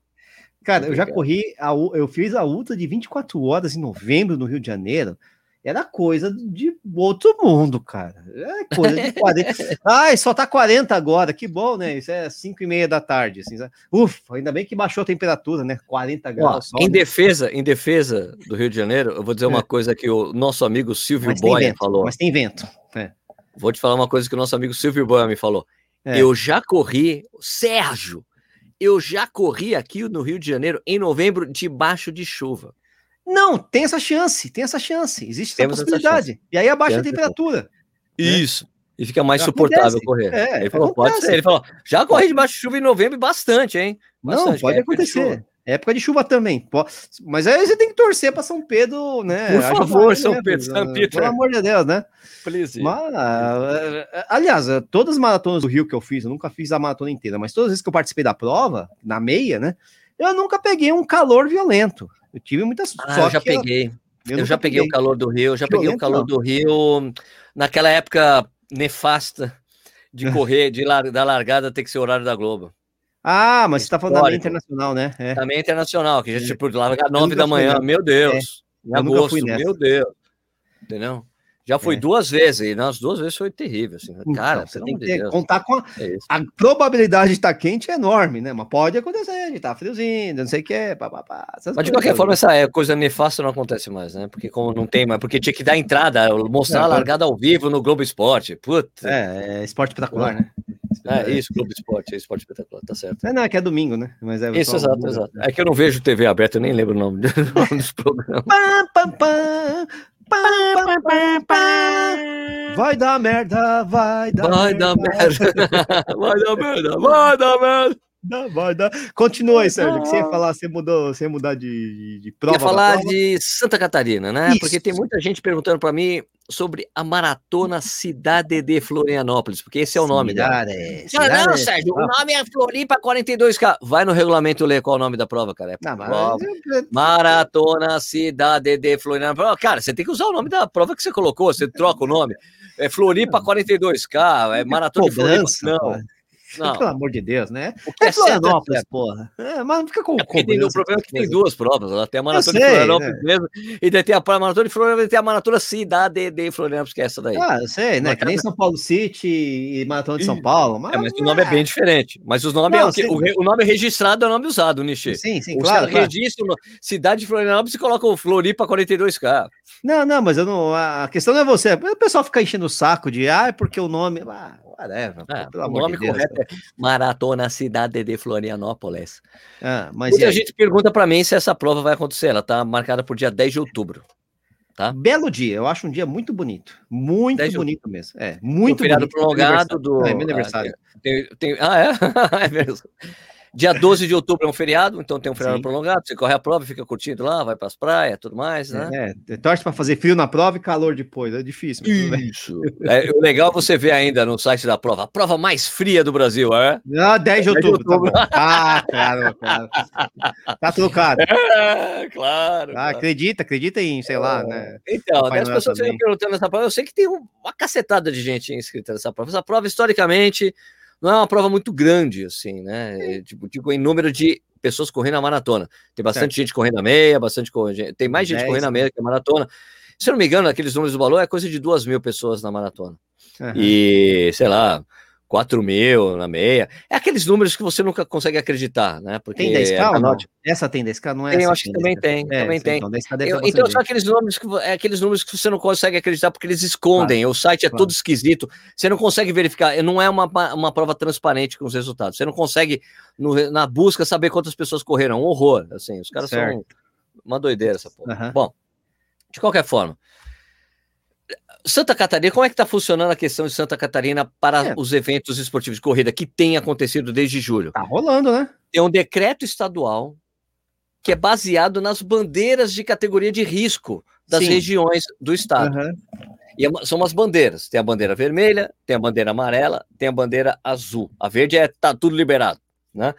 Cara, eu já corri, a, eu fiz a ultra de 24 horas em novembro no Rio de Janeiro era coisa de outro mundo, cara. É coisa de 40. Ai, só tá 40 agora, que bom, né? Isso é 5 e meia da tarde. Assim, Ufa, ainda bem que baixou a temperatura, né? 40 graus. Ó, em, né? defesa, em defesa do Rio de Janeiro, eu vou dizer uma é. coisa que o nosso amigo Silvio Boia falou. Mas tem vento. É. Vou te falar uma coisa que o nosso amigo Silvio Boia me falou. É. Eu já corri, Sérgio, eu já corri aqui no Rio de Janeiro em novembro debaixo de chuva. Não, tem essa chance, tem essa chance, existe Temos essa possibilidade. Essa e aí abaixa Temos a temperatura. Né? Isso. Né? E fica mais suportável correr. É, ele falou, acontece. pode ser. Ele falou, já corri debaixo de chuva em novembro bastante, hein? Bastante, Não, pode acontecer. Época de chuva também. Mas aí você tem que torcer para São Pedro, né? Por favor, São né, Pedro, São Pedro. Pelo amor de Deus, né? Please. Mas, aliás, todas as maratonas do Rio que eu fiz, eu nunca fiz a maratona inteira, mas todas as vezes que eu participei da prova, na meia, né? Eu nunca peguei um calor violento. Eu tive muitas ah, eu já peguei. Eu, eu já peguei, peguei, o calor do Rio, eu já violento, peguei o calor não. do Rio naquela época nefasta de correr, de lar da largada ter que ser o horário da Globo. Ah, mas você está falando da meia internacional, né? É. Da meia internacional, que já tipo largar nove da manhã, meu Deus. É. Em agosto, meu Deus. Entendeu? Já fui é. duas vezes, e nas duas vezes foi terrível. Assim. Então, Cara, então, você tem que contar com. A, é a, probabilidade de estar quente é enorme, né? Mas pode acontecer, de estar tá friozinho, não sei o que, pá, pá, pá, Mas de qualquer forma, essa é, coisa nefasta não acontece mais, né? Porque como não tem mais, porque tinha que dar entrada, mostrar é, a largada ao vivo no Globo Esporte. Puta. É, é esporte espetacular, né? É, isso, Globo Esporte, é esporte espetacular, tá certo. É, não, é que é domingo, né? Mas é isso, exato, exato. É que eu não vejo TV aberta, eu nem lembro o nome, dos programas. Pá, pá, pá. Vai dar merda, vai dar vai merda. Dar merda. vai dar merda, vai dar merda. Vai dar. Continua aí, Sérgio. Que você ia falar, você mudou, você ia mudar de, de prova. Ia falar de Santa Catarina, né? Isso. Porque tem muita gente perguntando para mim sobre a Maratona Cidade de Florianópolis, porque esse é o nome dela. Não, não, Sérgio, o nome é Floripa 42K. Vai no regulamento ler qual é o nome da prova, cara. É não, prova. Mas... Maratona Cidade de Florianópolis. Cara, você tem que usar o nome da prova que você colocou, você troca o nome. É Floripa 42K, é Maratona de Floripa. Não. Não. Pelo amor de Deus, né? é, é Florianópolis, é porra. É, mas não fica com, é tem, O problema é que tem duas provas. Ela tem a maratona sei, de Florianópolis né? mesmo, e daí tem a maratona de Florianópolis e tem a maratona Cidade de Florianópolis, que é essa daí. Ah, eu sei, né? Que nem São Paulo City e maratona de São Paulo. Mas, é, mas o nome é bem diferente. Mas os nomes não, é o, o, o, nome registrado é o nome usado, Nishi. Sim, sim, claro. claro. Registro Cidade de Florianópolis e coloca o Floripa 42K. Não, não, mas eu não. A questão não é você. O pessoal fica enchendo o saco de ah, é porque o nome. Ah, whatever. É, o nome de correto é Maratona Cidade de Florianópolis. Ah, mas Muita gente pergunta para mim se essa prova vai acontecer. Ela está marcada por dia 10 de outubro. Tá? Belo dia, eu acho um dia muito bonito. Muito bonito mesmo. É, muito feriado bonito. prolongado do. É, meu aniversário. Ah, tem, tem... ah, é? é mesmo. Dia 12 de outubro é um feriado, então tem um feriado Sim. prolongado. Você corre a prova, fica curtindo lá, vai para as praias, tudo mais, né? É, torce para fazer frio na prova e calor depois. É difícil. Isso. é, o legal é você ver ainda no site da prova, a prova mais fria do Brasil, é? Ah, 10 de outubro. 10 de outubro. Tá ah, claro, claro. Tá trocado. É, claro, ah, claro. Acredita, acredita em, sei lá, né? Então, as pessoas estão perguntando essa prova. Eu sei que tem uma cacetada de gente inscrita nessa prova. Essa prova, historicamente não é uma prova muito grande, assim, né? É, tipo, tipo, em número de pessoas correndo a maratona. Tem bastante certo. gente correndo a meia, bastante tem mais gente 10, correndo a meia que a maratona. Se eu não me engano, aqueles números do valor é coisa de duas mil pessoas na maratona. Uhum. E, sei lá, 4 mil na meia. É aqueles números que você nunca consegue acreditar, né? Porque tem 10K não? Essa tem 10K, não é? Tem, eu acho que também tem, é, também tem. Então, eu, então são aqueles números, que, é aqueles números que você não consegue acreditar porque eles escondem, claro, o site é claro. todo esquisito, você não consegue verificar, não é uma, uma prova transparente com os resultados, você não consegue, no, na busca, saber quantas pessoas correram, um horror, assim, os caras certo. são uma doideira essa porra. Uhum. Bom, de qualquer forma, Santa Catarina, como é que está funcionando a questão de Santa Catarina para é. os eventos esportivos de corrida que tem acontecido desde julho? Tá rolando, né? Tem um decreto estadual que é baseado nas bandeiras de categoria de risco das Sim. regiões do estado. Uhum. E é são umas bandeiras. Tem a bandeira vermelha, tem a bandeira amarela, tem a bandeira azul. A verde é tá tudo liberado, né?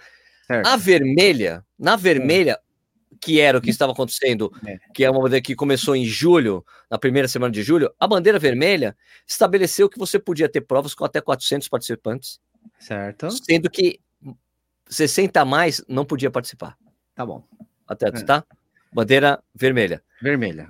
Certo. A vermelha, na vermelha, que era o que estava acontecendo, é. que é uma bandeira que começou em julho, na primeira semana de julho, a bandeira vermelha estabeleceu que você podia ter provas com até 400 participantes. Certo. Sendo que 60 a mais não podia participar. Tá bom. Até, é. tá? Bandeira vermelha. Vermelha.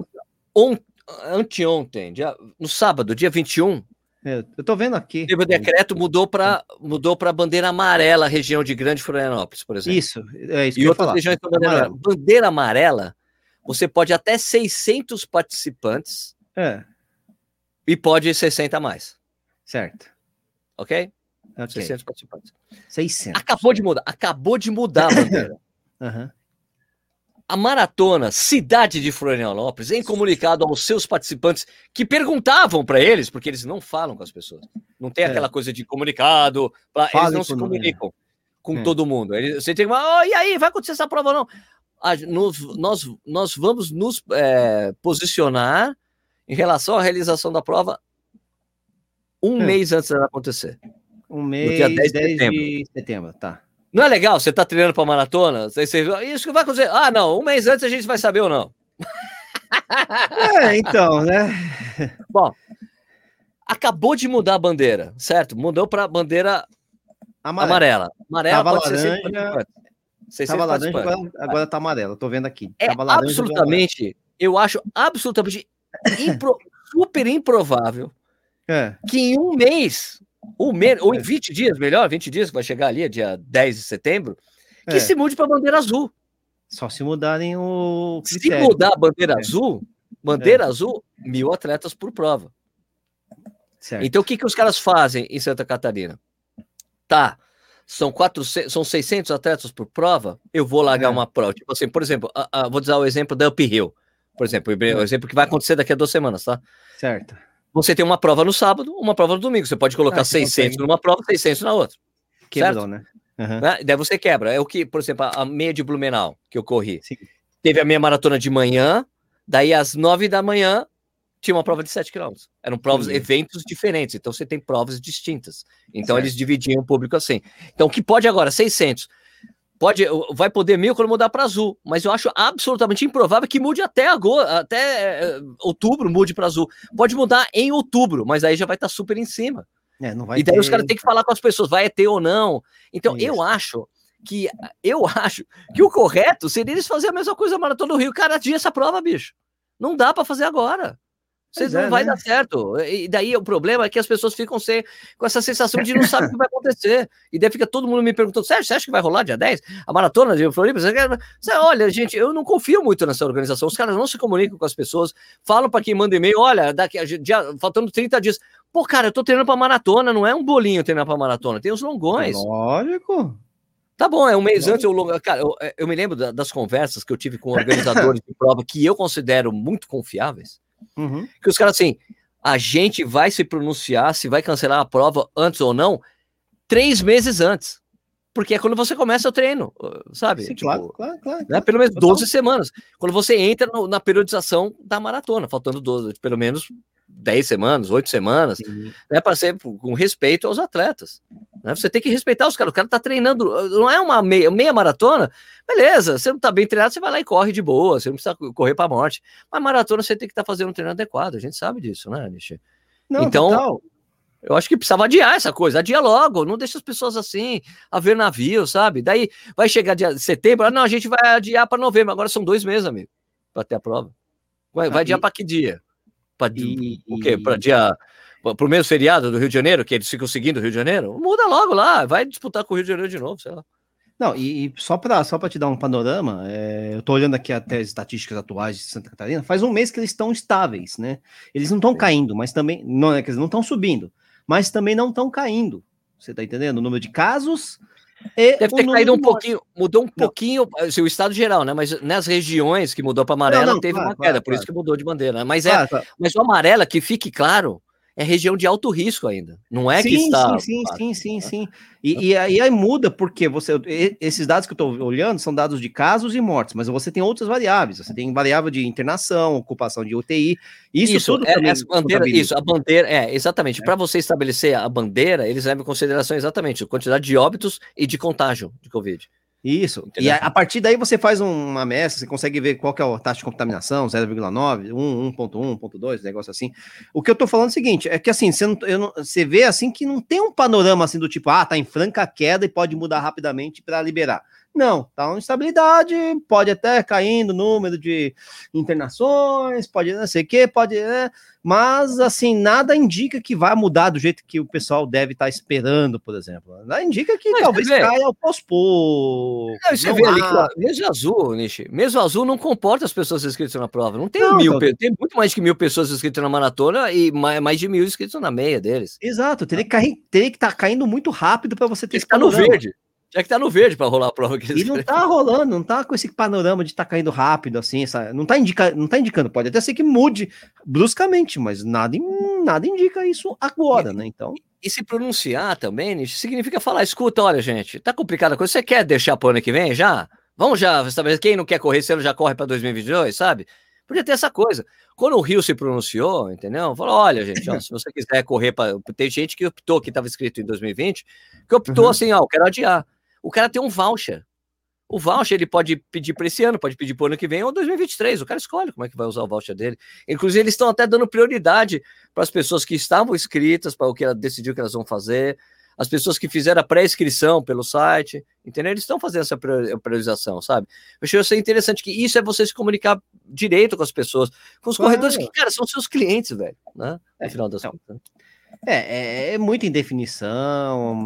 Ont, anteontem, dia, no sábado, dia 21, é, eu tô vendo aqui. O decreto mudou para mudou para bandeira amarela, região de Grande Florianópolis, por exemplo. Isso, é isso e outras regiões com bandeira amarela. Bandeira amarela, você pode até 600 participantes. É. E pode 60 a mais. Certo. Ok? okay. 600 participantes. 600. Acabou de mudar. Acabou de mudar a bandeira. uhum. A maratona Cidade de Florianópolis, em comunicado aos seus participantes que perguntavam para eles, porque eles não falam com as pessoas. Não tem é. aquela coisa de comunicado, pra, eles não se comunicam. com é. todo mundo. Você tem uma, oh, e aí, vai acontecer essa prova ou não? nós, nós, nós vamos nos é, posicionar em relação à realização da prova um é. mês antes dela acontecer. Um mês, dia 10 de setembro. de setembro, tá. Não é legal? Você tá treinando para maratona? Você, isso que vai acontecer. Ah, não, um mês antes a gente vai saber ou não. É, então, né? Bom, acabou de mudar a bandeira, certo? Mudou para bandeira amarela. Amarela, amarela Tava pode laranja, ser Tava laranja, agora, agora tá amarela. Tô vendo aqui. É laranja, absolutamente, eu acho absolutamente impro, super improvável é. que em um mês, um mês, ou em 20 é. dias, melhor, 20 dias, que vai chegar ali, dia 10 de setembro, que é. se mude para bandeira azul. Só se mudarem o. Critério. Se mudar a bandeira é. azul, bandeira é. azul, mil atletas por prova. Certo. Então o que, que os caras fazem em Santa Catarina? Tá, são, 400, são 600 atletas por prova, eu vou largar é. uma prova. Tipo assim, por exemplo, a, a, vou dar o exemplo da Uphill. Por exemplo, o exemplo que vai acontecer daqui a duas semanas, tá? Certo. Você tem uma prova no sábado, uma prova no domingo. Você pode colocar ah, 600 numa prova, 600 na outra. Quebrou, certo? né? Uhum. né? Daí você quebra. É o que, por exemplo, a, meia de Blumenau que eu corri. Sim. Teve a meia maratona de manhã, daí às nove da manhã tinha uma prova de 7 km. Eram provas, Sim. eventos diferentes, então você tem provas distintas. Então certo. eles dividiam o público assim. Então o que pode agora? 600. Pode, vai poder mil quando mudar para azul, mas eu acho absolutamente improvável que mude até agora, até uh, outubro mude para azul. Pode mudar em outubro, mas aí já vai estar tá super em cima. É, e daí ter... os caras têm que falar com as pessoas, vai ter ou não. Então eu acho que eu acho que o correto seria eles fazerem a mesma coisa maratona do Rio. Cara, dia essa prova, bicho. Não dá para fazer agora. Vocês não é, vai né? dar certo. E daí o problema é que as pessoas ficam sem, com essa sensação de não saber o que vai acontecer. E daí fica todo mundo me perguntando: Sérgio, você acha que vai rolar dia 10? A maratona de Floripa? Você quer... olha, gente, eu não confio muito nessa organização. Os caras não se comunicam com as pessoas, falam para quem manda e-mail: olha, daqui a dia, faltando 30 dias. Pô, cara, eu tô treinando para maratona, não é um bolinho treinar para maratona, tem os longões. Lógico. Tá bom, é um mês antes. Eu, cara, eu, eu me lembro das conversas que eu tive com organizadores de prova que eu considero muito confiáveis Uhum. Que os caras assim, a gente vai se pronunciar se vai cancelar a prova antes ou não, três meses antes. Porque é quando você começa o treino, sabe? Sim, tipo, claro, claro, claro, né? Pelo menos 12 semanas. Quando você entra no, na periodização da maratona, faltando 12, pelo menos 10 semanas, 8 semanas, né, para ser com respeito aos atletas. Né? Você tem que respeitar os caras. O cara tá treinando, não é uma meia, meia maratona, beleza, você não tá bem treinado, você vai lá e corre de boa, você não precisa correr para morte. Mas maratona você tem que estar tá fazendo um treino adequado, a gente sabe disso, né, Nishi? Não, então, total. eu acho que precisava adiar essa coisa, adia logo, não deixa as pessoas assim, a ver navio, sabe? Daí vai chegar dia de setembro, ah, não, a gente vai adiar para novembro, agora são dois meses, amigo, para ter a prova. Vai, vai adiar para que dia? Para o quê? Para dia para o mesmo feriado do Rio de Janeiro, que eles ficam seguindo o Rio de Janeiro, muda logo lá, vai disputar com o Rio de Janeiro de novo, sei lá. Não, e, e só para só te dar um panorama, é, eu estou olhando aqui até as estatísticas atuais de Santa Catarina, faz um mês que eles estão estáveis, né? Eles não estão caindo, mas também, não é que eles não estão subindo, mas também não estão caindo. Você está entendendo? O número de casos Deve ter caído um pouquinho, mudou um não. pouquinho assim, o estado geral, né? Mas nas regiões que mudou para amarela, não, não, teve claro, uma queda, claro, por claro. isso que mudou de bandeira. Né? Mas, é, mas o amarela, que fique claro, é região de alto risco ainda. Não é sim, que está. Sim, sim, sim, sim, sim. E, e, aí, aí muda, porque você. Esses dados que eu estou olhando são dados de casos e mortes, mas você tem outras variáveis. Você tem variável de internação, ocupação de UTI. Isso, isso tudo é, também. Bandeira, isso, a bandeira, é, exatamente. É. Para você estabelecer a bandeira, eles levam em consideração exatamente a quantidade de óbitos e de contágio de Covid. Isso. Entendeu? E a, a, partir daí você faz uma mestra, você consegue ver qual que é a taxa de contaminação, 0,9, 1, 1.1, 1.2, negócio assim. O que eu tô falando é o seguinte, é que assim, você, não, não, você vê assim que não tem um panorama assim do tipo, ah, tá em franca queda e pode mudar rapidamente para liberar. Não, tá uma instabilidade, pode até caindo o número de internações, pode não sei o que, pode, né? mas assim, nada indica que vai mudar do jeito que o pessoal deve estar tá esperando, por exemplo. Nada indica que mas talvez caia ao pospor. você vê ali, claro, mesmo azul, Nishi, mesmo azul não comporta as pessoas inscritas na prova. Não tem não, mil, não. tem muito mais que mil pessoas inscritas na maratona e mais, mais de mil inscritos na meia deles. Exato, teria que, cair, teria que estar tá caindo muito rápido para você ter que estar no verde. Já que tá no verde para rolar a prova. Que e não tá rolando, não tá com esse panorama de tá caindo rápido, assim, essa, não, tá indica, não tá indicando, pode até ser que mude bruscamente, mas nada, nada indica isso agora, né? Então. E se pronunciar também, significa falar, escuta, olha, gente, tá complicada a coisa, você quer deixar pro ano que vem já? Vamos já estabelecer, quem não quer correr esse ano já corre para 2022, sabe? Podia ter essa coisa. Quando o Rio se pronunciou, entendeu? Falou: olha, gente, ó, se você quiser correr para. Tem gente que optou, que estava escrito em 2020, que optou uhum. assim: ó, eu quero adiar. O cara tem um voucher. O voucher ele pode pedir para esse ano, pode pedir para o ano que vem ou 2023. O cara escolhe como é que vai usar o voucher dele. Inclusive, eles estão até dando prioridade para as pessoas que estavam inscritas, para o que ela decidiu que elas vão fazer as pessoas que fizeram a pré-inscrição pelo site, entendeu? Eles estão fazendo essa priorização, sabe? Eu achei isso interessante, que isso é você se comunicar direito com as pessoas, com os claro. corredores que, cara, são seus clientes, velho, né? No é, final das então, contas. É, é, é muita indefinição.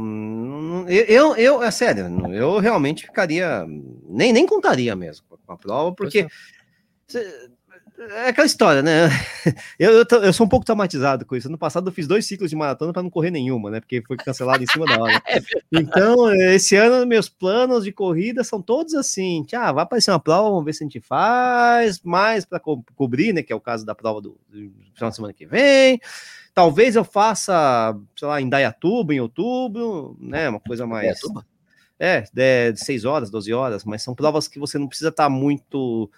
Eu, eu, eu, é sério, eu realmente ficaria. Nem, nem contaria mesmo com a prova, porque. É aquela história, né? Eu, eu, eu, sou um pouco traumatizado com isso. No passado eu fiz dois ciclos de maratona para não correr nenhuma, né? Porque foi cancelado em cima da hora. É então, esse ano, meus planos de corrida são todos assim: ah, vai aparecer uma prova, vamos ver se a gente faz, mais para co cobrir, né? Que é o caso da prova do, do final de semana que vem. Talvez eu faça, sei lá, em Dayatuba, em outubro, né? Uma coisa mais. Dayatuba? É, de, de 6 horas, 12 horas, mas são provas que você não precisa estar tá muito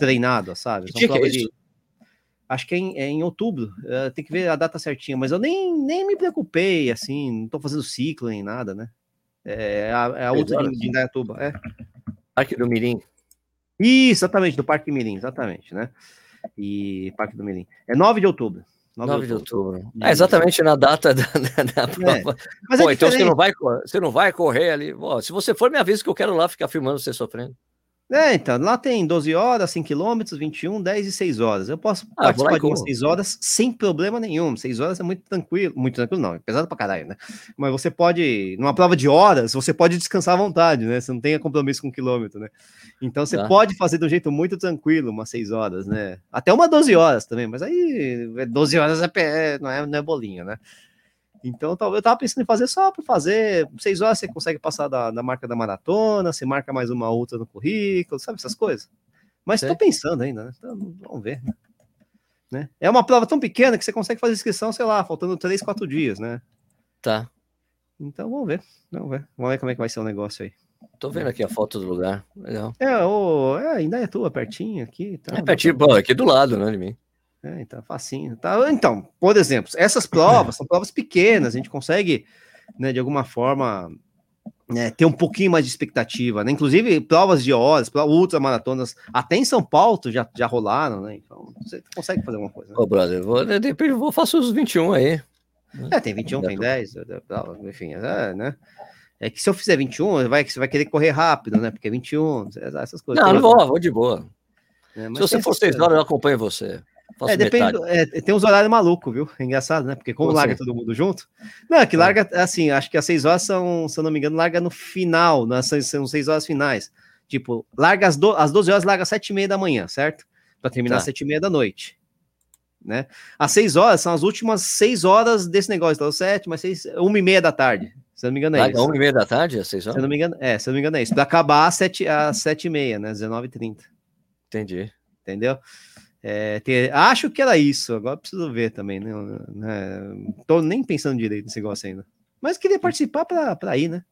treinado, sabe? Que que é de... Acho que é em, é em outubro, uh, tem que ver a data certinha, mas eu nem, nem me preocupei, assim, não tô fazendo ciclo nem nada, né? É a, é a outra de, de Indaiatuba, é. Parque do Mirim. Isso, exatamente, do Parque Mirim, exatamente, né? E Parque do Mirim. É 9 de outubro. 9, 9 de outubro. outubro. É exatamente na data da, da, da é. prova. É. Mas Pô, então você não, vai, você não vai correr ali. Pô, se você for, me avisa que eu quero lá ficar filmando você sofrendo. É, então, lá tem 12 horas, 5 quilômetros, 21, 10 e 6 horas. Eu posso ah, participar de umas 6 horas sem problema nenhum. 6 horas é muito tranquilo, muito tranquilo não, é pesado pra caralho, né? Mas você pode, numa prova de horas, você pode descansar à vontade, né? Você não tem compromisso com o quilômetro, né? Então você tá. pode fazer de um jeito muito tranquilo umas 6 horas, né? Até uma 12 horas também, mas aí 12 horas é, é, não, é, não é bolinha, né? Então, eu tava pensando em fazer só para fazer. Seis horas você consegue passar da, da, marca da maratona, você marca mais uma outra no currículo, sabe essas coisas? Mas estou pensando ainda, né? Então, vamos ver. Né? É uma prova tão pequena que você consegue fazer inscrição, sei lá, faltando três, quatro dias, né? Tá. Então, vamos ver. Vamos ver. Vamos ver como é que vai ser o negócio aí. Tô vendo aqui a foto do lugar. Legal. É, o, é ainda é tua, pertinho aqui. Tá, é pertinho, bom, aqui do lado, né, de mim. É, então, facinho. Tá? Então, por exemplo, essas provas são provas pequenas, a gente consegue, né, de alguma forma, né, ter um pouquinho mais de expectativa, né? Inclusive, provas de horas, ultramaratonas, até em São Paulo já, já rolaram, né? Então, você consegue fazer alguma coisa. Né? Ô, brother, vou, de repente vou faço os 21 aí. É, tem 21, tem 10, enfim, é, né? É que se eu fizer 21, vai, você vai querer correr rápido, né? Porque 21, essas coisas. Não, não vou, vou de boa. É, se você for 6 horas, eu acompanho você. É, depende, é, tem uns horários malucos, viu? É engraçado, né? Porque como larga todo mundo junto. Não, é que larga, assim, acho que as seis horas são, se eu não me engano, larga no final, né? são seis horas finais. Tipo, larga às, do, às 12 horas, larga às sete e meia da manhã, certo? Para terminar tá. às sete e meia da noite. Né? Às seis horas são as últimas seis horas desse negócio, então sete, mas seis, uma e meia da tarde. Se eu não me engano, é larga isso. Uma e meia da tarde, às seis horas? Se eu não me engano, é, se eu não me engano, é isso. Para acabar às sete, às sete e meia, né? 19h30. Entendi. Entendeu? É, ter, acho que era isso, agora preciso ver também, né? né? Tô nem pensando direito nesse negócio ainda. Mas queria participar para ir, né?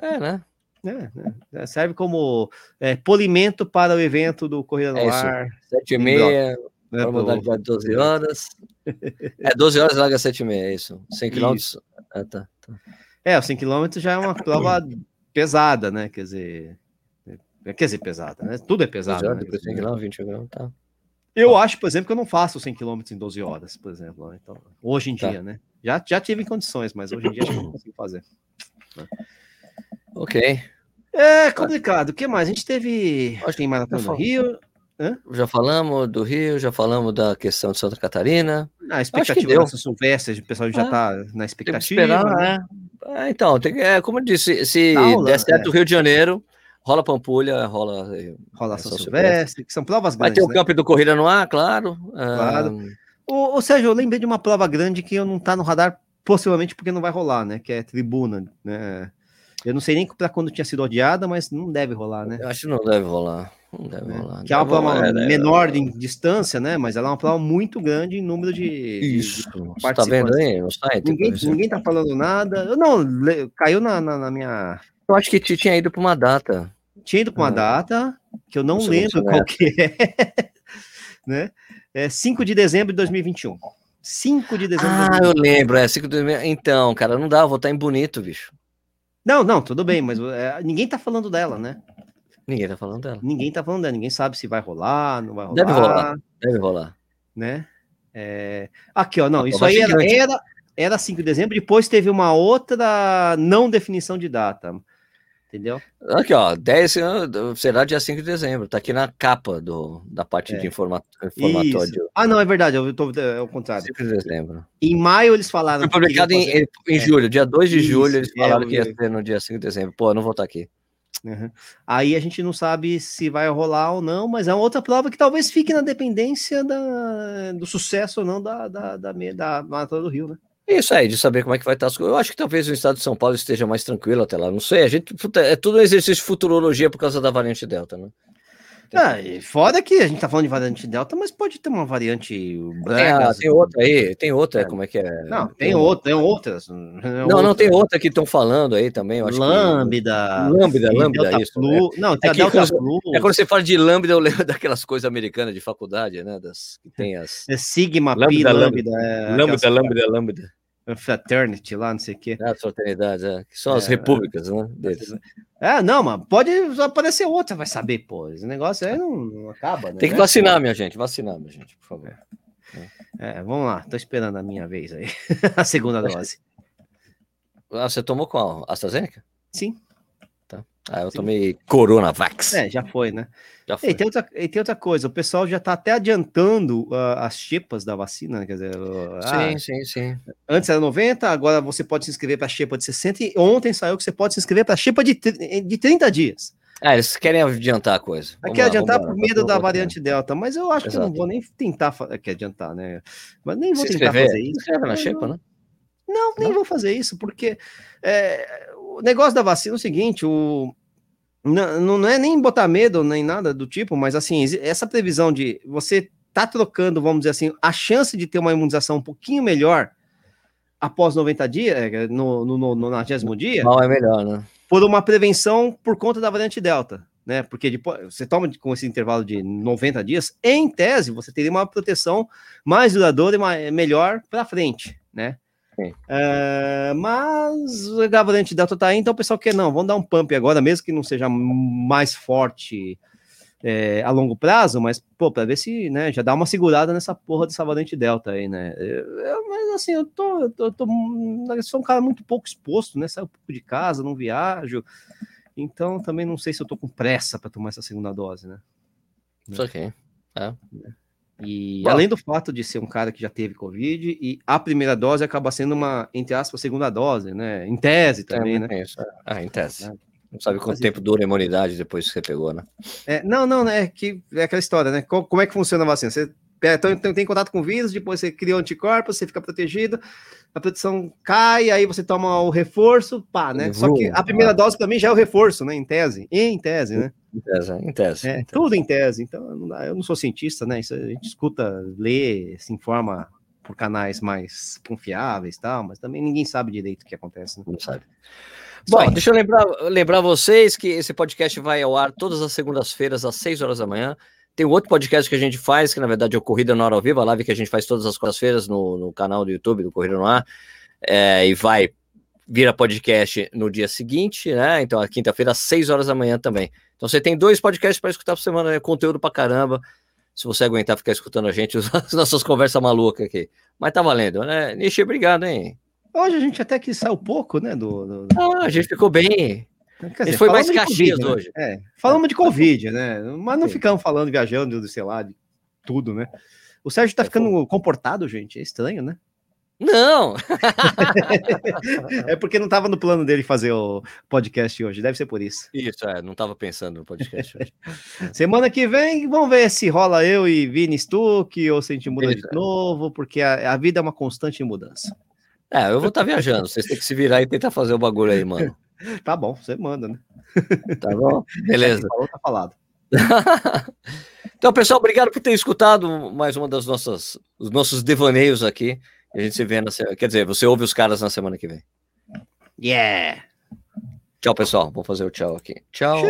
É, né? É, é, serve como é, polimento para o evento do Corrida no é Ar. Sete e meia, né, modalidade 12 horas. é, 12 horas larga 7 e meia, é isso. 100 quilômetros. É, tá, tá. é, os 100 quilômetros já é uma prova pesada, né? Quer dizer, é, quer dizer, pesada, né? Tudo é pesado. 12 horas, né? 100 km, 20 km, tá. Eu acho, por exemplo, que eu não faço 100 km em 12 horas, por exemplo. Né? Então, hoje em tá. dia, né? Já, já tive condições, mas hoje em dia acho que não consigo fazer. Né? Ok. É complicado. O que mais? A gente teve. Acho que tem maratona do Rio. Hã? Já falamos do Rio, já falamos da questão de Santa Catarina. A expectativa dessa Silvestre, o pessoal já está é. na expectativa. Esperar, né? é. É, então, tem, é, como eu disse, se tá der certo o Rio de Janeiro, Rola Pampulha, rola. Eh, rola São Silvestre, que são provas grandes. Vai ter o né? campo do Corrida no Ar, claro. Claro. Ou, ou seja, eu lembrei de uma prova grande que eu não tá no radar, possivelmente porque não vai rolar, né? Que é tribuna, né? Eu não sei nem para quando tinha sido odiada, mas não deve rolar, né? Eu acho que não deve rolar. Não deve rolar. Que é uma prova é, menor é, em distância, né? Mas ela é uma prova muito grande em número de. Isso. De tá vendo aí no site? Ninguém, ninguém tá falando nada. Não, caiu na, na, na minha. Eu acho que tinha ido para uma data. Tinha ido para uma é. data que eu não, não lembro qual que é. né? É 5 de dezembro de 2021. 5 de dezembro. Ah, de eu lembro, é 5 de dezembro. Então, cara, não dá, vou estar em bonito, bicho. Não, não, tudo bem, mas é, ninguém tá falando dela, né? Ninguém tá falando dela. Ninguém tá falando dela, ninguém sabe se vai rolar, não vai rolar. Deve rolar, deve rolar. Né? É... Aqui, ó, não, isso aí era, era, era 5 de dezembro, depois teve uma outra não definição de data. Entendeu? Aqui, ó, 10 será dia 5 de dezembro. Tá aqui na capa do, da parte é. de informa, informatório. Ah, não, é verdade, eu tô é o contrário. 5 de dezembro. Em maio eles falaram. Foi publicado em, em, em é. julho, dia 2 de Isso, julho, eles falaram é, que ia ser no dia 5 de dezembro. Pô, eu não vou estar aqui. Uhum. Aí a gente não sabe se vai rolar ou não, mas é uma outra prova que talvez fique na dependência da, do sucesso ou não da, da, da, da Maratona do Rio, né? Isso aí, de saber como é que vai estar as coisas. Eu acho que talvez o estado de São Paulo esteja mais tranquilo até lá. Não sei, a gente é tudo um exercício de futurologia por causa da variante Delta, né? Ah, e foda que a gente tá falando de variante Delta, mas pode ter uma variante branca. Tem, tem outra aí, tem outra, é. como é que é? Não, tem, tem outra, tem outras. Não, outra. não, tem outra que estão falando aí também. Eu acho lambda. Que... Lambda, Lambda, Delta isso. Flu. É. Não, tem é a Delta quando, É quando você fala de Lambda, eu lembro daquelas coisas americanas de faculdade, né? Das, que tem as. É Sigma, Lambda, Pi, Lambda. Lambda, é, Lambda, Lambda, Lambda. Fraternity lá, não sei o quê. É, fraternidade, é. Que são as é, repúblicas, né? Deles. É, não, mas pode aparecer outra, vai saber, pô. Esse negócio aí não, não acaba, né? Tem que vacinar, minha gente, vacinar, minha gente, por favor. É, vamos lá, tô esperando a minha vez aí. a segunda dose. Ah, você tomou qual? AstraZeneca? Sim. Ah, eu Sim. tomei Coronavax. É, já foi, né? Já foi. E, tem outra, e tem outra coisa, o pessoal já está até adiantando uh, as chepas da vacina, né? quer dizer... Uh, sim, ah, sim, sim. Antes era 90, agora você pode se inscrever para a chepa de 60, e ontem saiu que você pode se inscrever para a chepa de, de 30 dias. É, eles querem adiantar a coisa. Vamos Quer adiantar por medo da variante Delta, mas eu acho Exato. que eu não vou nem tentar quer adiantar, né? Mas nem vou se tentar fazer isso. Se inscreve na xepa, né? Não, nem não? vou fazer isso, porque é, o negócio da vacina é o seguinte, o, não, não é nem botar medo, nem nada do tipo, mas assim, essa previsão de você tá trocando, vamos dizer assim, a chance de ter uma imunização um pouquinho melhor após 90 dias, é, no, no, no, no 90 dia. Não é melhor, né? Por uma prevenção por conta da variante Delta, né? Porque depois, você toma com esse intervalo de 90 dias, em tese, você teria uma proteção mais duradoura e mais, melhor para frente, né? É, mas o variante Delta tá aí, então o pessoal quer não, vamos dar um pump agora, mesmo que não seja mais forte é, a longo prazo, mas pô, para ver se né, já dá uma segurada nessa porra dessa variante Delta aí, né? Eu, mas assim, eu tô, eu tô, eu tô, eu sou um cara muito pouco exposto, né? Saio um pouco de casa, não viajo, então também não sei se eu tô com pressa para tomar essa segunda dose, né? Isso aqui. É. é. E além do fato de ser um cara que já teve Covid, e a primeira dose acaba sendo uma, entre aspas, segunda dose, né? Em tese também, é, né? É. Ah, em tese. É. Não sabe quanto Mas, tempo dura a imunidade depois que você pegou, né? É, não, não, né? É que é aquela história, né? Como é que funciona a vacina? Você então, tem, tem contato com o vírus, depois você cria anticorpos, você fica protegido, a proteção cai, aí você toma o reforço, pá, né? Só que a primeira dose também já é o reforço, né? Em tese. Em tese, né? Em tese, em tese. É, tudo em tese. Então, eu não sou cientista, né? Isso a gente escuta, lê, se informa por canais mais confiáveis e tal, mas também ninguém sabe direito o que acontece. Né? Não sabe. Bom, deixa eu lembrar, lembrar vocês que esse podcast vai ao ar todas as segundas-feiras, às 6 horas da manhã. Tem outro podcast que a gente faz, que na verdade é o Corrida no Ar ao Vivo, a live que a gente faz todas as quartas-feiras no, no canal do YouTube do Corrida no Ar, é, e vai vira podcast no dia seguinte, né? Então, a quinta-feira, às 6 horas da manhã também. Então, você tem dois podcasts para escutar por semana, né? conteúdo pra caramba. Se você aguentar ficar escutando a gente, as nossas conversas malucas aqui. Mas tá valendo, né? Nishi, obrigado, hein? Hoje a gente até que saiu pouco, né? Do, do... Ah, a gente ficou bem. Quer dizer, foi mais Caxias COVID, né? hoje. Né? É, falamos de Covid, né? Mas não Sim. ficamos falando, viajando, sei lá, de tudo, né? O Sérgio tá é, ficando comportado, gente. É estranho, né? Não! é porque não estava no plano dele fazer o podcast hoje, deve ser por isso. Isso, é, não estava pensando no podcast hoje. Semana que vem, vamos ver se rola eu e Vini Stuck ou se a gente muda de novo, porque a, a, vida é uma constante mudança. É, eu vou estar tá viajando, vocês têm que se virar e tentar fazer o bagulho aí, mano. Tá bom, você manda, né? Tá bom? Beleza. Falou, tá falado. então, pessoal, obrigado por ter escutado mais uma das nossas os nossos devaneios aqui. A gente se vê na quer dizer, você ouve os caras na semana que vem. Yeah. Tchau, pessoal. Vou fazer o tchau aqui. Tchau.